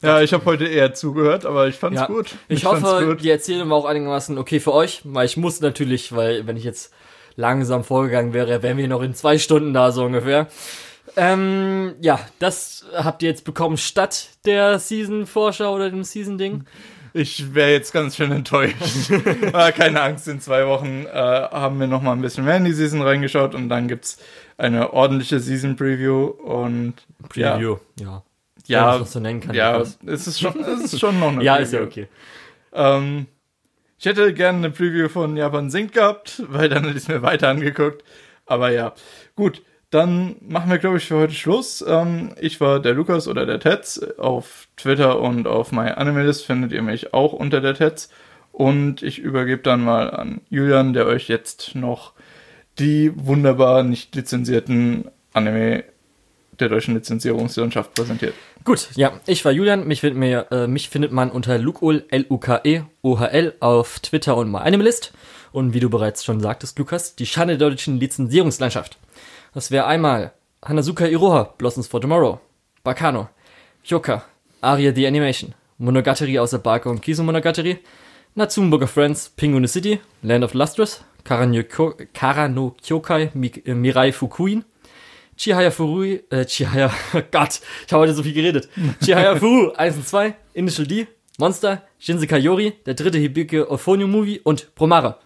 Ja, ich habe heute eher zugehört, aber ich fand's gut. Ich, fand's hoffe, gut. die Erzählung war auch einigermaßen okay für euch, weil ich muss natürlich, weil wenn ich jetzt langsam vorgegangen wäre, wären wir noch in zwei Stunden da, so ungefähr. Ähm, ja, das habt ihr jetzt bekommen statt der Season-Vorschau oder dem Season-Ding. Ich wäre jetzt ganz schön enttäuscht. Aber keine Angst, in zwei Wochen äh, haben wir noch mal ein bisschen mehr in die Season reingeschaut und dann gibt's eine ordentliche Season Preview und Preview, ja. Ja, ja, so nennen kann. ja es ist schon, es ist schon noch eine ja Preview. ist ja okay. Ähm, ich hätte gerne eine Preview von Japan Sync gehabt, weil dann hätte ich es mir weiter angeguckt. Aber ja, gut. Dann machen wir, glaube ich, für heute Schluss. Ähm, ich war der Lukas oder der Tetz. Auf Twitter und auf MyAnimalist findet ihr mich auch unter der Tetz. Und ich übergebe dann mal an Julian, der euch jetzt noch die wunderbar nicht lizenzierten Anime der deutschen Lizenzierungslandschaft präsentiert. Gut, ja, ich war Julian. Mich findet, mir, äh, mich findet man unter Lukol, L-U-K-E-O-H-L auf Twitter und MyAnimalist. Und wie du bereits schon sagtest, Lukas, die Schande der deutschen Lizenzierungslandschaft. Das wäre einmal Hanazuka Iroha, Blossoms for Tomorrow, Bakano, Yoka, Aria the Animation, Monogatari außer Barker und Kiso Monogatari, Natsumburger Friends, Penguin City, Land of Lustrous, Karano Kyo- Karano Kyokai, äh, Mirai Fukuin, Chihaya Furui, äh, Chihaya, Gott, ich habe heute so viel geredet. Chihaya Furu 1 und 2, Initial D, Monster, Shinsekai Yori, der dritte Hibike Euphonium Movie und Promare.